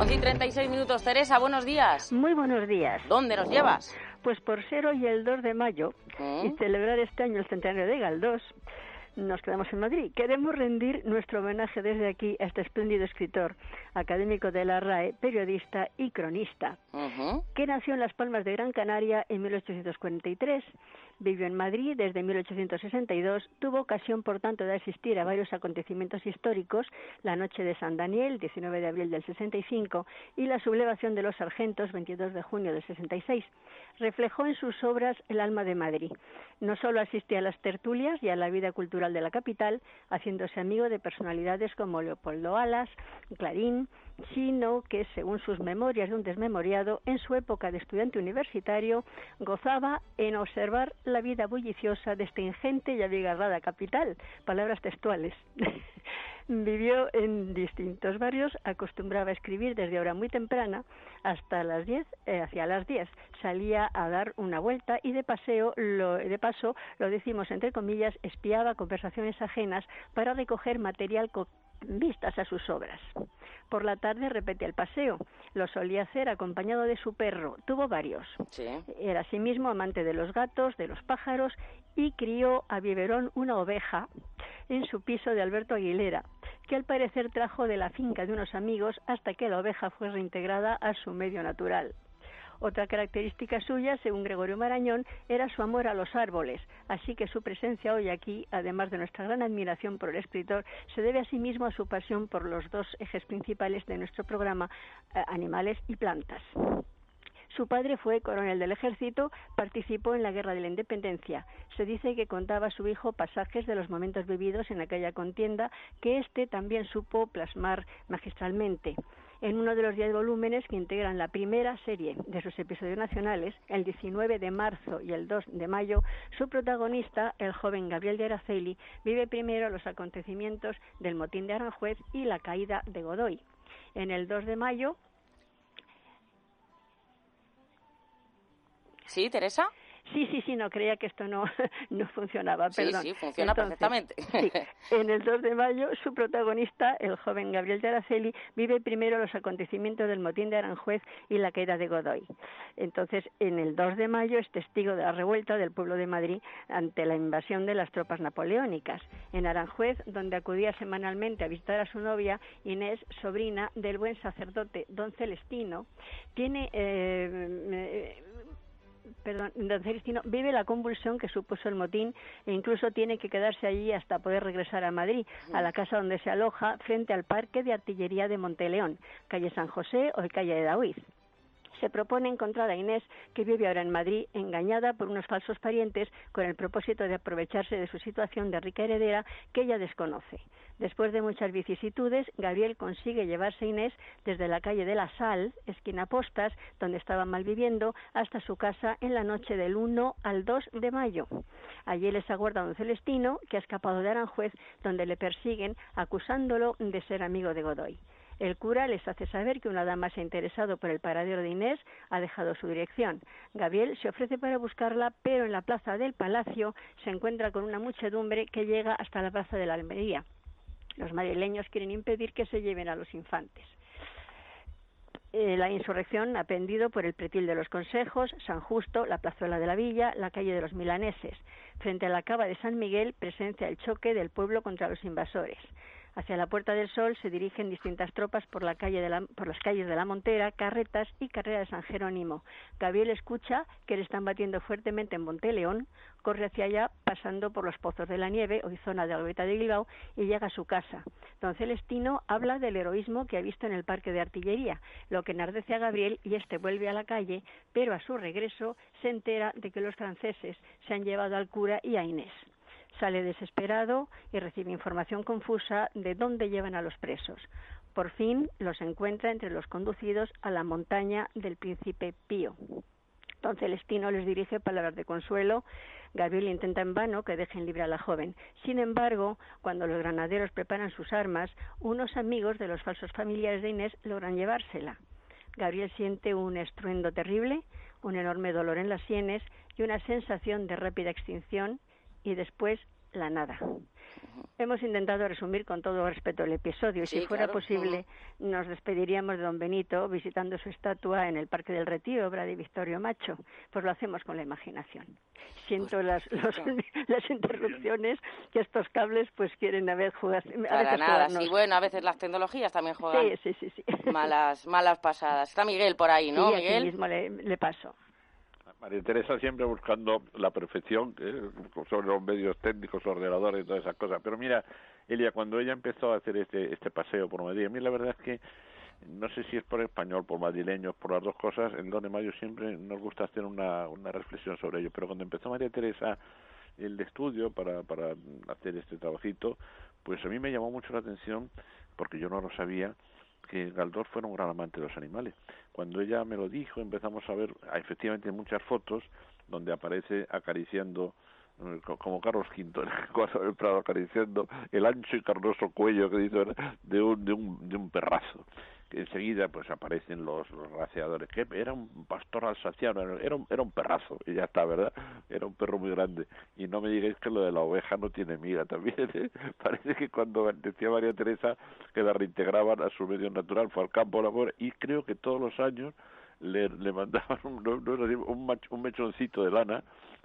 11 y 36 minutos. Teresa, buenos días. Muy buenos días. ¿Dónde nos llevas? Pues por ser hoy el 2 de mayo ¿Mm? y celebrar este año el centenario de Galdós, nos quedamos en Madrid. Queremos rendir nuestro homenaje desde aquí a este espléndido escritor, académico de la RAE, periodista y cronista, Ujú. que nació en Las Palmas de Gran Canaria en 1843, vivió en Madrid desde 1862, tuvo ocasión, por tanto, de asistir a varios acontecimientos históricos, la noche de San Daniel, 19 de abril del 65, y la sublevación de los sargentos, 22 de junio del 66. Reflejó en sus obras el alma de Madrid. No solo asistía a las tertulias y a la vida cultural de la capital, haciéndose amigo de personalidades como Leopoldo Alas, Clarín, sino que, según sus memorias de un desmemoriado, en su época de estudiante universitario, gozaba en observar la vida bulliciosa de esta ingente y abigarrada capital. Palabras textuales. Vivió en distintos barrios, acostumbraba a escribir desde hora muy temprana hasta las 10, eh, hacia las 10. Salía a dar una vuelta y de paseo, lo, de paso, lo decimos entre comillas, espiaba conversaciones ajenas para recoger material vistas a sus obras. Por la tarde repetía el paseo. Lo solía hacer acompañado de su perro. Tuvo varios. Sí. Era asimismo amante de los gatos, de los pájaros y crió a biberón una oveja en su piso de Alberto Aguilera, que al parecer trajo de la finca de unos amigos hasta que la oveja fue reintegrada a su medio natural. Otra característica suya, según Gregorio Marañón, era su amor a los árboles, así que su presencia hoy aquí, además de nuestra gran admiración por el escritor, se debe asimismo a su pasión por los dos ejes principales de nuestro programa, eh, animales y plantas. Su padre fue coronel del ejército, participó en la Guerra de la Independencia. Se dice que contaba a su hijo pasajes de los momentos vividos en aquella contienda que éste también supo plasmar magistralmente. En uno de los diez volúmenes que integran la primera serie de sus episodios nacionales, el 19 de marzo y el 2 de mayo, su protagonista, el joven Gabriel de Araceli, vive primero los acontecimientos del motín de Aranjuez y la caída de Godoy. En el 2 de mayo, ¿Sí, Teresa? Sí, sí, sí, no creía que esto no, no funcionaba, Sí, perdón. sí, funciona perfectamente. sí, en el 2 de mayo, su protagonista, el joven Gabriel de Araceli, vive primero los acontecimientos del motín de Aranjuez y la caída de Godoy. Entonces, en el 2 de mayo es testigo de la revuelta del pueblo de Madrid ante la invasión de las tropas napoleónicas. En Aranjuez, donde acudía semanalmente a visitar a su novia, Inés, sobrina del buen sacerdote don Celestino, tiene... eh, perdón, don Celestino vive la convulsión que supuso el motín e incluso tiene que quedarse allí hasta poder regresar a Madrid, a la casa donde se aloja frente al Parque de Artillería de Monteleón, calle San José o calle de David. Se propone encontrar a Inés, que vive ahora en Madrid, engañada por unos falsos parientes con el propósito de aprovecharse de su situación de rica heredera que ella desconoce. Después de muchas vicisitudes, Gabriel consigue llevarse a Inés desde la calle de la Sal, esquina Postas, donde estaban malviviendo, hasta su casa en la noche del 1 al 2 de mayo. Allí les aguarda don Celestino, que ha escapado de Aranjuez, donde le persiguen, acusándolo de ser amigo de Godoy. El cura les hace saber que una dama se ha interesado por el paradero de Inés, ha dejado su dirección. Gabriel se ofrece para buscarla, pero en la plaza del palacio se encuentra con una muchedumbre que llega hasta la plaza de la Almería. Los madrileños quieren impedir que se lleven a los infantes. Eh, la insurrección ha pendido por el pretil de los consejos, San Justo, la plazuela de la villa, la calle de los milaneses. Frente a la cava de San Miguel presencia el choque del pueblo contra los invasores. Hacia la Puerta del Sol se dirigen distintas tropas por, la calle de la, por las calles de la Montera, Carretas y Carrera de San Jerónimo. Gabriel escucha que le están batiendo fuertemente en Monteleón, corre hacia allá pasando por los Pozos de la Nieve, hoy zona de Albeta de Bilbao, y llega a su casa. Don Celestino habla del heroísmo que ha visto en el parque de artillería, lo que enardece a Gabriel y este vuelve a la calle, pero a su regreso se entera de que los franceses se han llevado al cura y a Inés. Sale desesperado y recibe información confusa de dónde llevan a los presos. Por fin los encuentra entre los conducidos a la montaña del príncipe Pío. Don Celestino les dirige palabras de consuelo. Gabriel intenta en vano que dejen libre a la joven. Sin embargo, cuando los granaderos preparan sus armas, unos amigos de los falsos familiares de Inés logran llevársela. Gabriel siente un estruendo terrible, un enorme dolor en las sienes y una sensación de rápida extinción y después la nada. Hemos intentado resumir con todo respeto el episodio y si fuera posible nos despediríamos de don Benito visitando su estatua en el Parque del Retiro, obra de Victorio Macho. Pues lo hacemos con la imaginación. Siento Pues, las, los- las interrupciones que estos cables pues quieren a veces jugar. a Para veces nada, sí, bueno, a veces las tecnologías también juegan Sí, malas, malas pasadas. Está Miguel por ahí, ¿no, aquí Miguel? mismo le, le paso. María Teresa siempre buscando la perfección eh, sobre los medios técnicos, ordenadores y todas esas cosas. Pero mira, Elia, cuando ella empezó a hacer este, este paseo por Madrid, a mí la verdad es que no sé si es por español, por madrileños, por las dos cosas, en donde Mayo siempre nos gusta hacer una, una reflexión sobre ello. Pero cuando empezó María Teresa el estudio para, para hacer este trabajito, pues a mí me llamó mucho la atención, porque yo no lo sabía, que Galdós fuera un gran amante de los animales. Cuando ella me lo dijo, empezamos a ver ah, efectivamente muchas fotos donde aparece acariciando eh, co- como Carlos V en el cuadro del Prado acariciando el ancho y carnoso cuello que dice de un, de un, de un perrazo enseguida pues aparecen los, los raceadores que era un pastor alsaciano era un, era un perrazo y ya está verdad era un perro muy grande y no me digáis que lo de la oveja no tiene miga también ¿eh? parece que cuando decía María Teresa que la reintegraban a su medio natural fue al campo de labor y creo que todos los años le, le mandaban un, un, un mechoncito de lana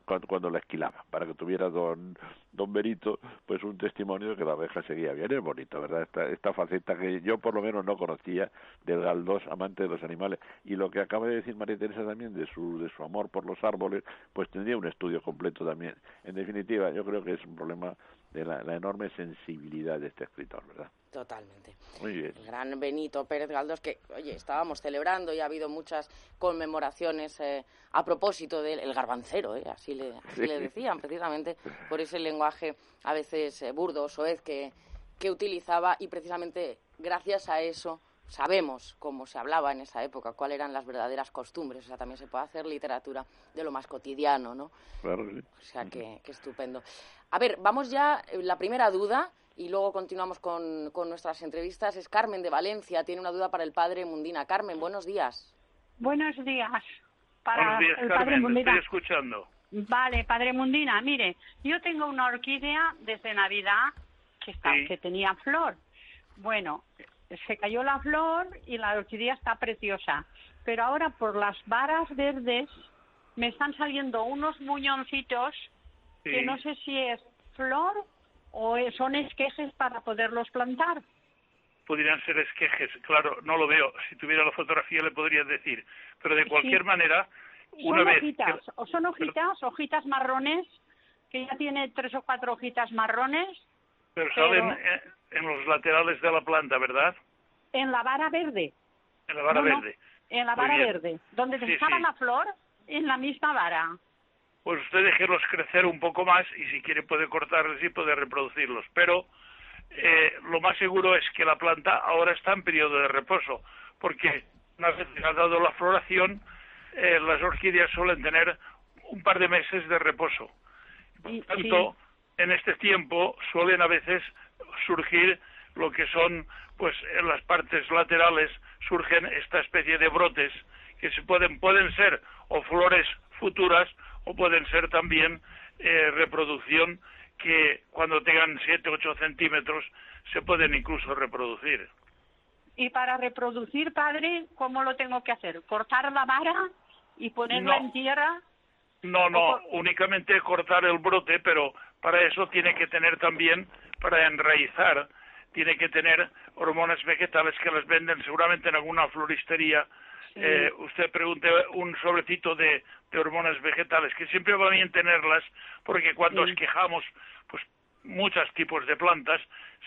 cuando, cuando la esquilaba, para que tuviera don, don Benito pues un testimonio de que la abeja seguía bien. Es bonito, ¿verdad? Esta, esta faceta que yo por lo menos no conocía del Galdós, amante de los animales. Y lo que acaba de decir María Teresa también de su, de su amor por los árboles, pues tendría un estudio completo también. En definitiva, yo creo que es un problema de la, la enorme sensibilidad de este escritor, ¿verdad? Totalmente. Muy bien. El gran Benito Pérez Galdós, que, oye, estábamos celebrando y ha habido muchas conmemoraciones eh, a propósito del el garbancero, ¿eh? así, le, así Sí. le decían, precisamente por ese lenguaje a veces eh, burdo o soez que, que utilizaba y precisamente gracias a eso sabemos cómo se hablaba en esa época, cuáles eran las verdaderas costumbres. O sea, también se puede hacer literatura de lo más cotidiano, ¿no? Claro sí. O sea, que, que estupendo. A ver, vamos ya, eh, la primera duda, y luego continuamos con, con nuestras entrevistas, es Carmen de Valencia. Tiene una duda para el padre Mundina. Carmen, buenos días. Buenos días. Para Buenos días, el padre Carmen, Mundina. estoy escuchando. Vale, padre Mundina, mire, yo tengo una orquídea desde Navidad que, está, Sí. que tenía flor. Bueno, se cayó la flor y la orquídea está preciosa. Pero ahora por las varas verdes me están saliendo unos muñoncitos que no sé si es flor o son esquejes para poderlos plantar. Podrían ser esquejes, claro, no lo veo. Si tuviera la fotografía le podría decir. Pero de cualquier Sí. manera, una son vez hojitas, que- o son hojitas, hojitas marrones, que ya tiene tres o cuatro hojitas marrones, Pero Pero- salen eh, en los laterales de la planta, ¿verdad? en la vara verde. En la vara No, no, verde. En la vara verde. Donde Sí, estaba sí. la flor, en la misma vara. Pues usted déjelos crecer un poco más y si quiere puede cortarlos y puede reproducirlos. Pero eh, lo más seguro es que la planta ahora está en periodo de reposo, porque una vez que ha dado la floración, eh, las orquídeas suelen tener un par de meses de reposo. Y, Por tanto, en este tiempo suelen a veces surgir lo que son, pues en las partes laterales surgen esta especie de brotes que se pueden pueden ser o flores futuras o pueden ser también eh, reproducción que cuando tengan 7 8 centímetros se pueden incluso reproducir. y para reproducir, padre, ¿cómo lo tengo que hacer? ¿Cortar la vara y ponerla No. en tierra? No, no, únicamente cortar el brote, pero para eso tiene que tener también, para enraizar, tiene que tener hormonas vegetales que las venden seguramente en alguna floristería. Eh, usted pregunte un sobrecito de, de hormonas vegetales, que siempre va bien tenerlas, porque cuando esquejamos pues muchos tipos de plantas,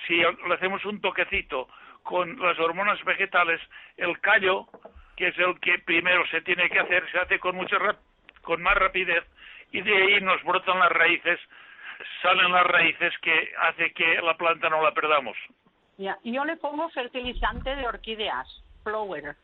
si le hacemos un toquecito con las hormonas vegetales, el callo, que es el que primero se tiene que hacer, se hace con mucha con más rapidez y de ahí nos brotan las raíces, salen las raíces que hace que la planta no la perdamos. Ya, y yo le pongo fertilizante de orquídeas, flower.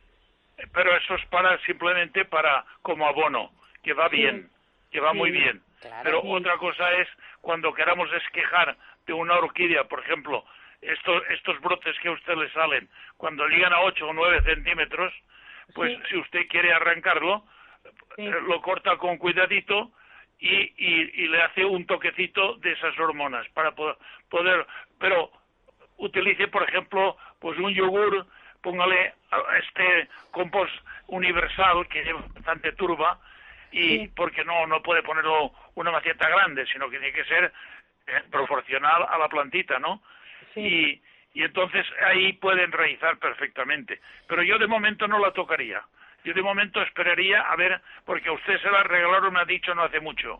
Pero eso es para simplemente para como abono, que va bien, que va muy bien. Pero otra cosa es cuando queramos esquejar de una orquídea, por ejemplo, estos, estos brotes que a usted le salen, cuando llegan a 8 o 9 centímetros, pues si usted quiere arrancarlo, eh, lo corta con cuidadito y, y, y, le hace un toquecito de esas hormonas para poder, pero utilice, por ejemplo, pues un yogur, póngale este compost universal que lleva bastante turba y porque no no puede ponerlo una maceta grande, sino que tiene que ser eh, proporcional a la plantita, ¿no? Y, y entonces ahí puede enraizar perfectamente. Pero yo de momento no la tocaría. Yo de momento esperaría a ver, porque a usted se la regalaron, me ha dicho no hace mucho.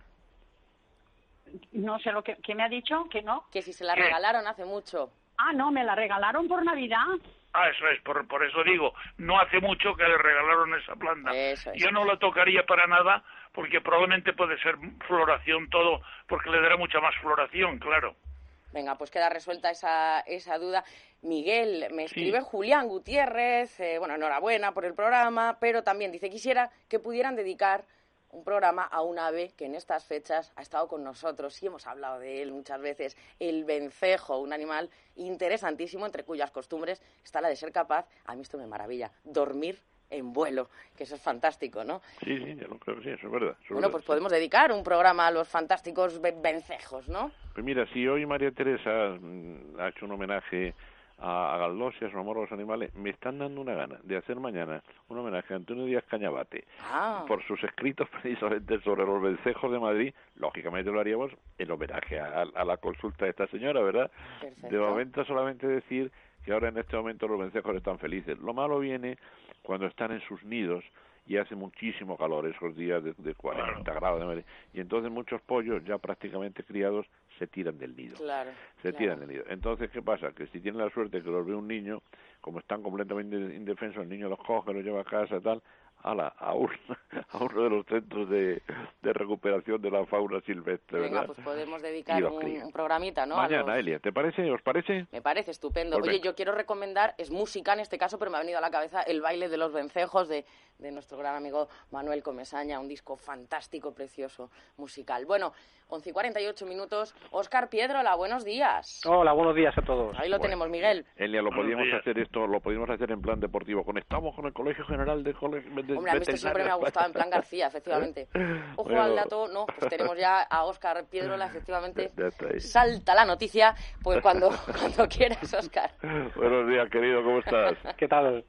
No sé lo que, me ha dicho, que no. Que si se la regalaron hace mucho. Ah, no, me la regalaron por Navidad. Ah, eso es, por, por eso digo, no hace mucho que le regalaron esa planta. Yo no la tocaría para nada porque probablemente puede ser floración todo, porque le dará mucha más floración, claro. Venga, pues queda resuelta esa, esa duda. Miguel, me escribe Julián Gutiérrez, eh, bueno, enhorabuena por el programa, pero también dice, quisiera que pudieran dedicar un programa a un ave que en estas fechas ha estado con nosotros. Y hemos hablado de él muchas veces, el vencejo, un animal interesantísimo entre cuyas costumbres está la de ser capaz, a mí esto me maravilla, dormir en vuelo, que eso es fantástico, ¿no? Sí, sí, yo lo creo que sí, eso es verdad. bueno, pues podemos dedicar un programa a los fantásticos vencejos, ¿no? Pues mira, si hoy María Teresa mm, ha hecho un homenaje a, a Galdós y a su amor a los animales, me están dando una gana de hacer mañana un homenaje a Antonio Díaz Cañabate ah. por sus escritos precisamente sobre los vencejos de Madrid. Lógicamente lo haríamos en homenaje a, a la consulta de esta señora, ¿verdad? De momento solamente decir que ahora en este momento los vencejos están felices. Lo malo viene cuando están en sus nidos y hace muchísimo calor esos días de, de 40 grados de. Y entonces muchos pollos ya prácticamente criados se tiran del nido. se tiran del nido. Entonces, ¿qué pasa? Que si tienen la suerte que los ve un niño, como están completamente indefensos, el niño los coge, los lleva a casa, tal, a, la, a, un, a uno de los centros de, de recuperación de la fauna silvestre. Venga, pues podemos dedicar un, programita, ¿no? Mañana, Elia, ¿te parece? ¿Os parece? Me parece estupendo. Pues Oye, yo quiero recomendar, es música en este caso, pero me ha venido a la cabeza el baile de los vencejos de, de nuestro gran amigo Manuel Comesaña, un disco fantástico, precioso, musical. Bueno, 11 y 48 minutos. Oscar Piedrola, buenos días. Hola, buenos días a todos. Ahí lo tenemos, Miguel. Elia, lo podíamos hacer esto, lo podíamos hacer en plan deportivo. Conectamos con el Colegio General de, Colegio Hombre, a mí esto siempre me ha gustado en plan García, efectivamente. Ojo al dato, no, pues tenemos ya a Oscar Piedrola, efectivamente. Salta la noticia, pues cuando, cuando quieras, Oscar. buenos días, querido, ¿cómo estás? ¿Qué tal?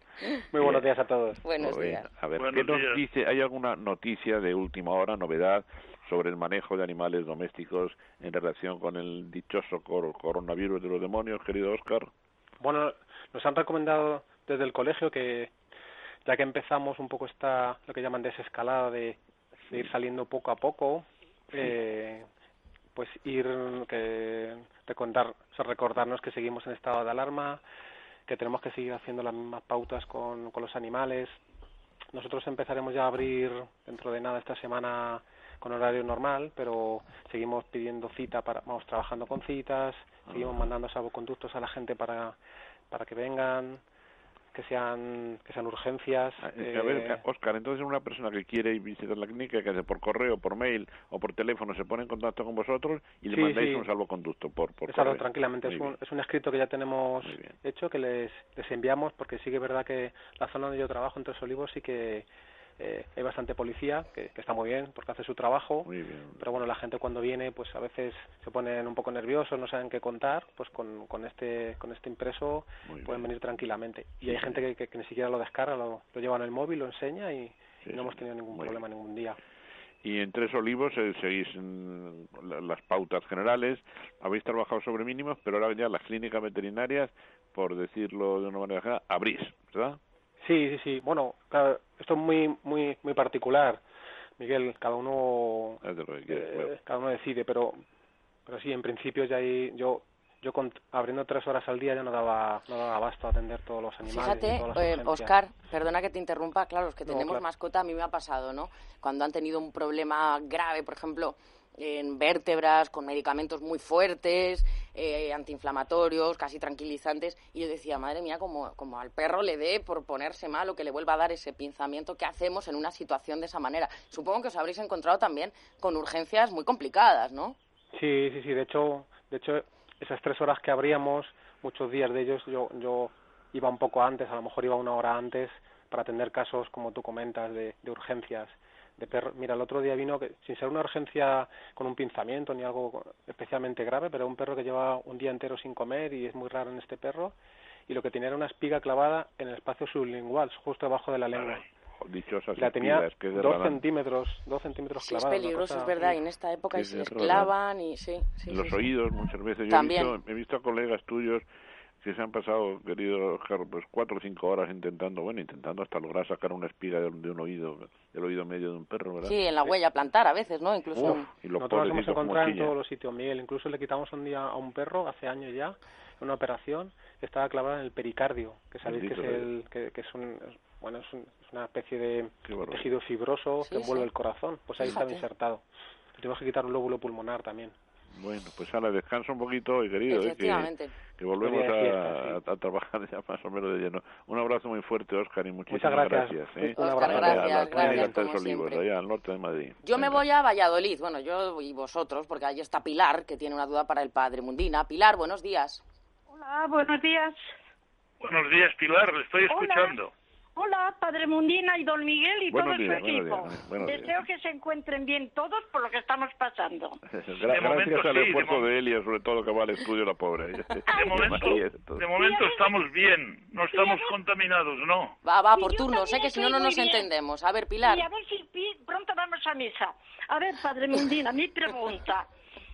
Muy buenos días a todos. Buenos días. A ver, ¿qué nos dice? ¿Hay alguna noticia de última hora, novedad sobre el manejo de animales domésticos en relación con el dichoso coronavirus de los demonios, querido Oscar? Bueno, nos han recomendado desde el colegio que ya que empezamos un poco esta lo que llaman desescalada de, ir saliendo poco a poco, eh, pues ir que recordar, recordarnos que seguimos en estado de alarma, que tenemos que seguir haciendo las mismas pautas con, con los animales. Nosotros empezaremos ya a abrir dentro de nada esta semana con horario normal, pero seguimos pidiendo cita para, vamos trabajando con citas, seguimos ah. mandando salvoconductos a la gente para, para que vengan, que sean que sean urgencias. Ah, eh, a ver, Oscar, entonces una persona que quiere visitar la clínica, que hace por correo, por mail o por teléfono, se pone en contacto con vosotros y le mandáis un salvoconducto por, por Exacto, tranquilamente. Es un, es un, escrito que ya tenemos hecho, que les, les enviamos, porque sí que es verdad que la zona donde yo trabajo, en Tres Olivos, sí que eh, hay bastante policía, que, está muy bien, porque hace su trabajo. Pero bueno, la gente cuando viene, pues a veces se ponen un poco nerviosos, no saben qué contar. Pues con, con este con este impreso pueden venir tranquilamente. Y hay gente que, que, ni siquiera lo descarga, lo, lo lleva en el móvil, lo enseña y, no hemos tenido ningún problema ningún día. Y en Tres Olivos eh, seguís mm, la- las pautas generales, habéis trabajado sobre mínimos, pero ahora ya las clínicas veterinarias, por decirlo de una manera general, abrís, ¿verdad? Sí, sí, sí. Bueno, claro, esto es muy, muy, muy particular, Miguel. Cada uno, Haz de lo que quieras, eh, cada uno decide, pero, pero sí, en principio ya ahí, yo, yo con- abriendo tres horas al día ya no daba, no daba abasto a atender todos los animales. y Fíjate, todas las eh. Oscar, perdona que te interrumpa, claro, los que No, tenemos claro. mascota, a mí me ha pasado, ¿no? Cuando han tenido un problema grave, por ejemplo, en vértebras, con medicamentos muy fuertes, eh, antiinflamatorios, casi tranquilizantes, y yo decía, madre mía, como, al perro le dé por ponerse mal o que le vuelva a dar ese pinzamiento, ¿qué hacemos en una situación de esa manera? Supongo que os habréis encontrado también con urgencias muy complicadas, ¿no? Sí, sí, sí. De hecho, de hecho, esas tres horas que abríamos, muchos días de ellos, yo, yo iba un poco antes, a lo mejor iba una hora antes para atender casos, como tú comentas, de, de urgencias. De perro. Mira, el otro día vino, que, sin ser una urgencia con un pinzamiento ni algo especialmente grave, pero un perro que lleva un día entero sin comer y es muy raro en este perro, y lo que tenía era una espiga clavada en el espacio sublingual, justo debajo de la lengua. Dichosas Y la tenía que dos centímetros, dos centímetros Sí, es peligroso, cosa- es verdad, y en esta época se esclavan y sí, sí, los sí, sí. oídos muchas veces. Yo También. he visto, he visto a colegas tuyos que se han pasado, querido Oscar, pues cuatro o cinco horas intentando, bueno, intentando hasta lograr sacar una espiga de, un- de un oído, del oído medio de un perro, ¿verdad? Sí, en la huella plantar a veces, ¿no? Incluso Uf, y los Nosotros nos hemos encontrado en todos los sitios, Miguel. Incluso le quitamos un día a un perro, hace años ya, en una operación, estaba clavada en el pericardio, que sabéis que es, el, que, que es, un, bueno, es, un- es una especie de tejido fibroso Sí, que envuelve sí. el corazón. Pues ahí Fíjate. estaba insertado. Tuvimos que quitar un lóbulo pulmonar también. Bueno, pues ahora descansa un poquito, y querido, ¿eh? que, Efectivamente. Que volvemos a, a- a trabajar ya más o menos de lleno. Un abrazo muy fuerte, Oscar, y muchísimas Muchas gracias. ¿eh? Un Oscar, abrazo. gracias, a la gracias, como Olivos, allá al norte de Madrid. Yo me Venga. voy a Valladolid, bueno, yo y vosotros, porque ahí está Pilar, que tiene una duda para el padre Mundina. Pilar, buenos días. Hola, buenos días. Buenos días, Pilar, le estoy escuchando. Hola, Padre Mundina y Don Miguel y Buenos todo días, su equipo. días, buenos días. Deseo que se encuentren bien todos por lo que estamos pasando. Gra- De momento gracias al sí, de esfuerzo mo- de Elia, sobre todo que va al estudio la pobre. De momento, de momento estamos bien, no estamos contaminados, ¿no? Va, va, por yo turno, sé que si no, no nos bien. entendemos. A ver, Pilar. Y a ver si pronto vamos a misa. A ver, Padre Mundina, mi pregunta.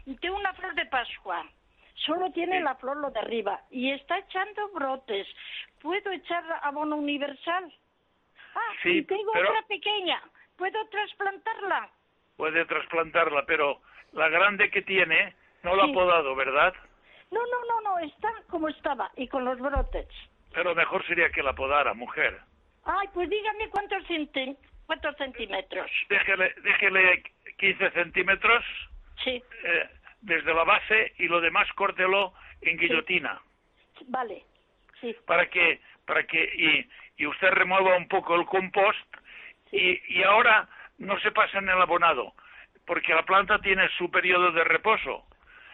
Tengo una flor de Pascua. Solo tiene la flor lo de arriba y está echando brotes. ¿Puedo echar abono universal? Ah, Sí, y tengo pero- otra pequeña. ¿Puedo trasplantarla? Puede trasplantarla, pero la grande que tiene no la ha podado, ¿verdad? No, no, no, no, está como estaba y con los brotes. Pero mejor sería que la podara, mujer. Ay, pues dígame cuántos, centi- cuántos centímetros. Déjele, déjele 15 centímetros Sí, eh, desde la base y lo demás córtelo en guillotina. Vale. Sí, para que para que y, y usted remueva un poco el compost y, y ahora no se pasa en el abonado porque la planta tiene su periodo de reposo.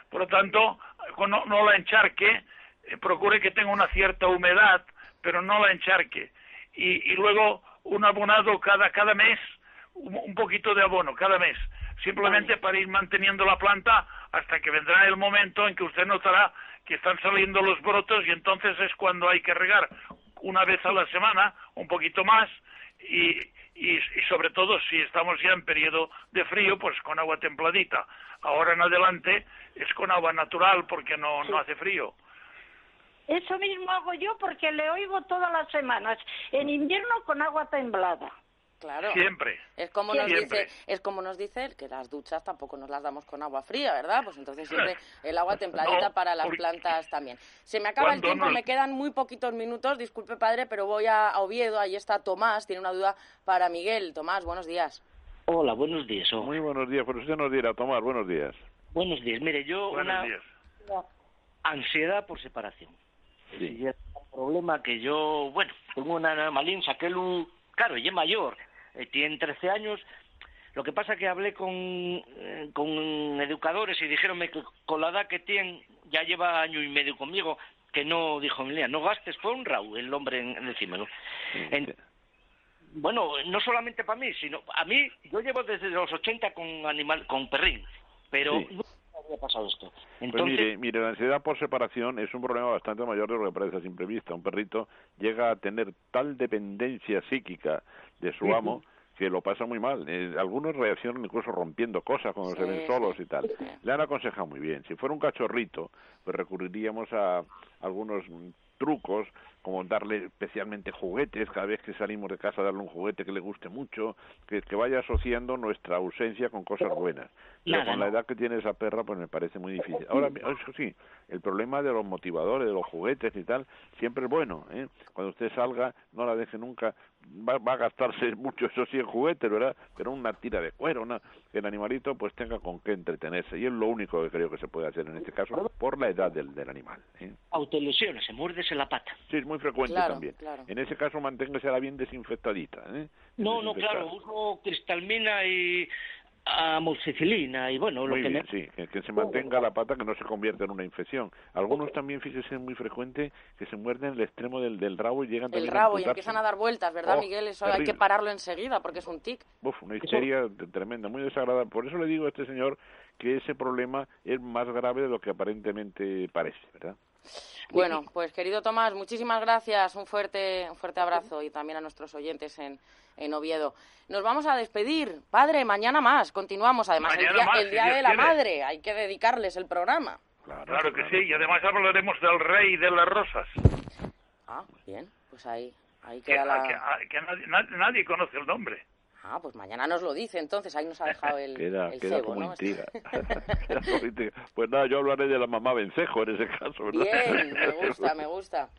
Por lo tanto no, no la encharque eh, procure que tenga una cierta humedad pero no la encharque. Y, y luego un abonado cada cada mes un, un poquito de abono cada mes simplemente para ir manteniendo la planta hasta que vendrá el momento en que usted notará que están saliendo los brotos y entonces es cuando hay que regar una vez a la semana, un poquito más, y, y, y sobre todo si estamos ya en periodo de frío, pues con agua templadita. Ahora en adelante es con agua natural porque no, no hace frío. eso mismo hago yo porque le oigo todas las semanas. En invierno con agua temblada. Claro. Siempre. Es como nos Siempre. dice, es como nos dice él, que las duchas tampoco nos las damos con agua fría, ¿verdad? Pues entonces siempre el agua templadita No, para las porque- plantas también. Se me acaba el tiempo, nos- me quedan muy poquitos minutos, disculpe padre, pero voy a, Oviedo, ahí está Tomás, tiene una duda para Miguel. Tomás, buenos días. Hola, buenos días. oh. Muy buenos días, pero usted nos dirá, Tomás, buenos días. Buenos días. Mire, yo Buenos una días. ansiedad por separación. Sí. Y es un problema que yo, bueno, tengo una animalín, saquélo, claro, ella es mayor, eh, tiene 13 años. Lo que pasa que hablé con, eh, con educadores y dijeronme que con la edad que tiene, ya lleva año y medio conmigo, que no, dijo, mira, no gastes por un rau el hombre en, en decírmelo. En- bueno, no solamente para mí, sino a mí, yo llevo desde los 80 con animal, con perrín, pero Sí. Había pasado esto. Pues Entonces, mire, mire, la ansiedad por separación es un problema bastante mayor de lo que parece a simple vista. Un perrito llega a tener tal dependencia psíquica de su amo que lo pasan muy mal. Eh, algunos reaccionan incluso rompiendo cosas cuando se ven solos y tal. Le han aconsejado muy bien. Si fuera un cachorrito, pues recurriríamos a algunos trucos como darle especialmente juguetes, cada vez que salimos de casa darle un juguete que le guste mucho, que, que vaya asociando nuestra ausencia con cosas buenas. Pero con la edad que tiene esa perra, pues me parece muy difícil. Ahora, eso sí, el problema de los motivadores, de los juguetes y tal, siempre es bueno. ¿eh? Cuando usted salga, no la deje nunca, va, va a gastarse mucho, eso sí, en juguetes, ¿verdad? Pero una tira de cuero, una, que el animalito pues tenga con qué entretenerse. Y es lo único que creo que se puede hacer en este caso, por la edad del, del animal. ¿eh? Autolesiones, se muérdese la pata. Sí, muy frecuente también. En ese caso, manténgase bien desinfectadita. ¿eh? No, no, claro, uso cristalmina y amoxicilina y bueno, lo Muy que bien, me... sí, que, que se mantenga la pata, que no se convierta en una infección. Algunos también, fíjese, es muy frecuente que se muerden el extremo del, del rabo y llegan El también rabo a y empiezan a dar vueltas, ¿verdad, Oh, Miguel? Eso hay que pararlo enseguida porque es un tic. Uf, una histeria t- tremenda, muy desagradable. Por eso le digo a este señor que ese problema es más grave de lo que aparentemente parece, ¿verdad? Bueno, pues querido Tomás, muchísimas gracias, un fuerte, un fuerte abrazo y también a nuestros oyentes en, en Oviedo. Nos vamos a despedir. Padre, mañana más, continuamos. Además, el Mañana día, más, el día de la quiere. madre, hay que dedicarles el programa. Claro, que sí, y además hablaremos del rey de las rosas. Ah, bien, pues ahí, ahí Que, queda la... que- que nadie, na- nadie conoce el nombre. Ah, pues mañana nos lo dice, entonces ahí nos ha dejado el, Queda, el queda cebo, como ¿no? intriga. Queda como intriga. Pues nada, yo hablaré de la mamá Vencejo en ese caso, ¿verdad? Bien, me gusta, me gusta.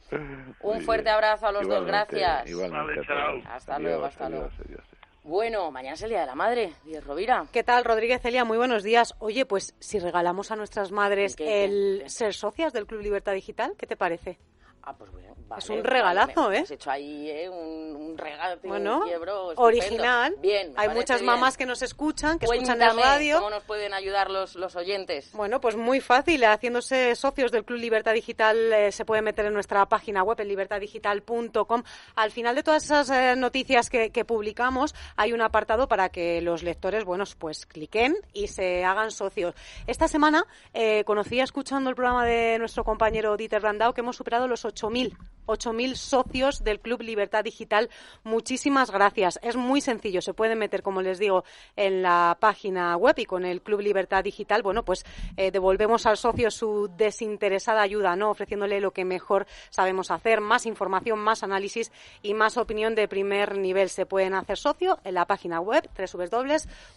Un fuerte abrazo a los dos, gracias. Igualmente. Hasta Adiós, luego, hasta adiós, luego. adiós. Bueno, mañana es el Día de la Madre, Díaz Rovira. ¿Qué tal, Rodríguez Celia? Muy buenos días. Oye, pues si regalamos a nuestras madres ¿Qué, qué, el ser socias del Club Libertad Digital, ¿qué te parece? Ah, pues bueno, vale, Es un regalazo, me- ¿eh? Has hecho ahí ¿eh? un, un regalo, Bueno, un quiebro estupendo. original. Bien, Hay muchas bien. mamás que nos escuchan, que escuchan Cuéntame el radio. ¿Cómo nos pueden ayudar los, los oyentes? Bueno, pues muy fácil. Haciéndose socios del Club Libertad Digital eh, se puede meter en nuestra página web, en libertaddigital.com. Al final de todas esas eh, noticias que, que publicamos, hay un apartado para que los lectores, bueno, pues cliquen y se hagan socios. Esta semana eh, conocía escuchando el programa de nuestro compañero Dieter Brandau que hemos superado los 8.000. 8.000 socios del Club Libertad Digital. Muchísimas gracias. Es muy sencillo. Se pueden meter, como les digo, en la página web y con el Club Libertad Digital, bueno, pues eh, devolvemos al socio su desinteresada ayuda, ¿no? Ofreciéndole lo que mejor sabemos hacer, más información, más análisis y más opinión de primer nivel. Se pueden hacer socio en la página web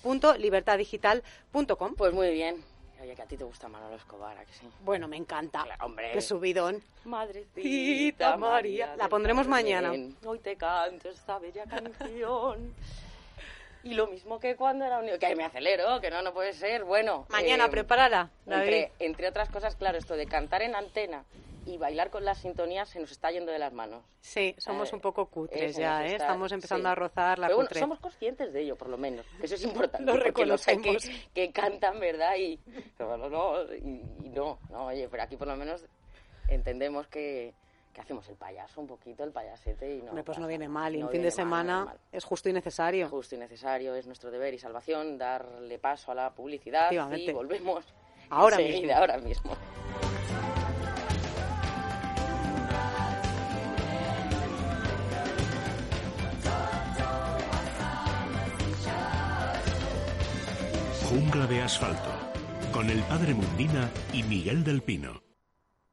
www.libertaddigital.com. Pues muy bien. Oye, que a ti te gusta Manolo Escobar, ¿a que sí? Bueno, me encanta. hombre. Qué subidón. Madrecita María. La pondremos mañana. Hoy te canto esta bella canción. Y lo mismo que cuando era un niño. Que me acelero, que no, no puede ser. Bueno. Mañana, eh, prepárala. Entre, entre otras cosas, claro, esto de cantar en antena y bailar con las sintonías se nos está yendo de las manos. Sí, somos Eh, un poco cutres ya, ¿eh? está- Estamos empezando sí. a rozar la Pero bueno, cutre. somos conscientes de ello, por lo menos. Que eso es importante. Lo los hay que, reconocemos. que cantan, ¿verdad? Y, no, y, y no, no, oye, pero aquí por lo menos entendemos que, que hacemos el payaso un poquito, el payasete y no. Hombre, pues no viene mal. Y No un fin de viene mal, no semana es justo y necesario. Justo y necesario, es nuestro deber y salvación darle paso a la publicidad y volvemos Ahora mismo. ahora mismo. Jungla de asfalto. Con el padre Mundina y Miguel del Pino.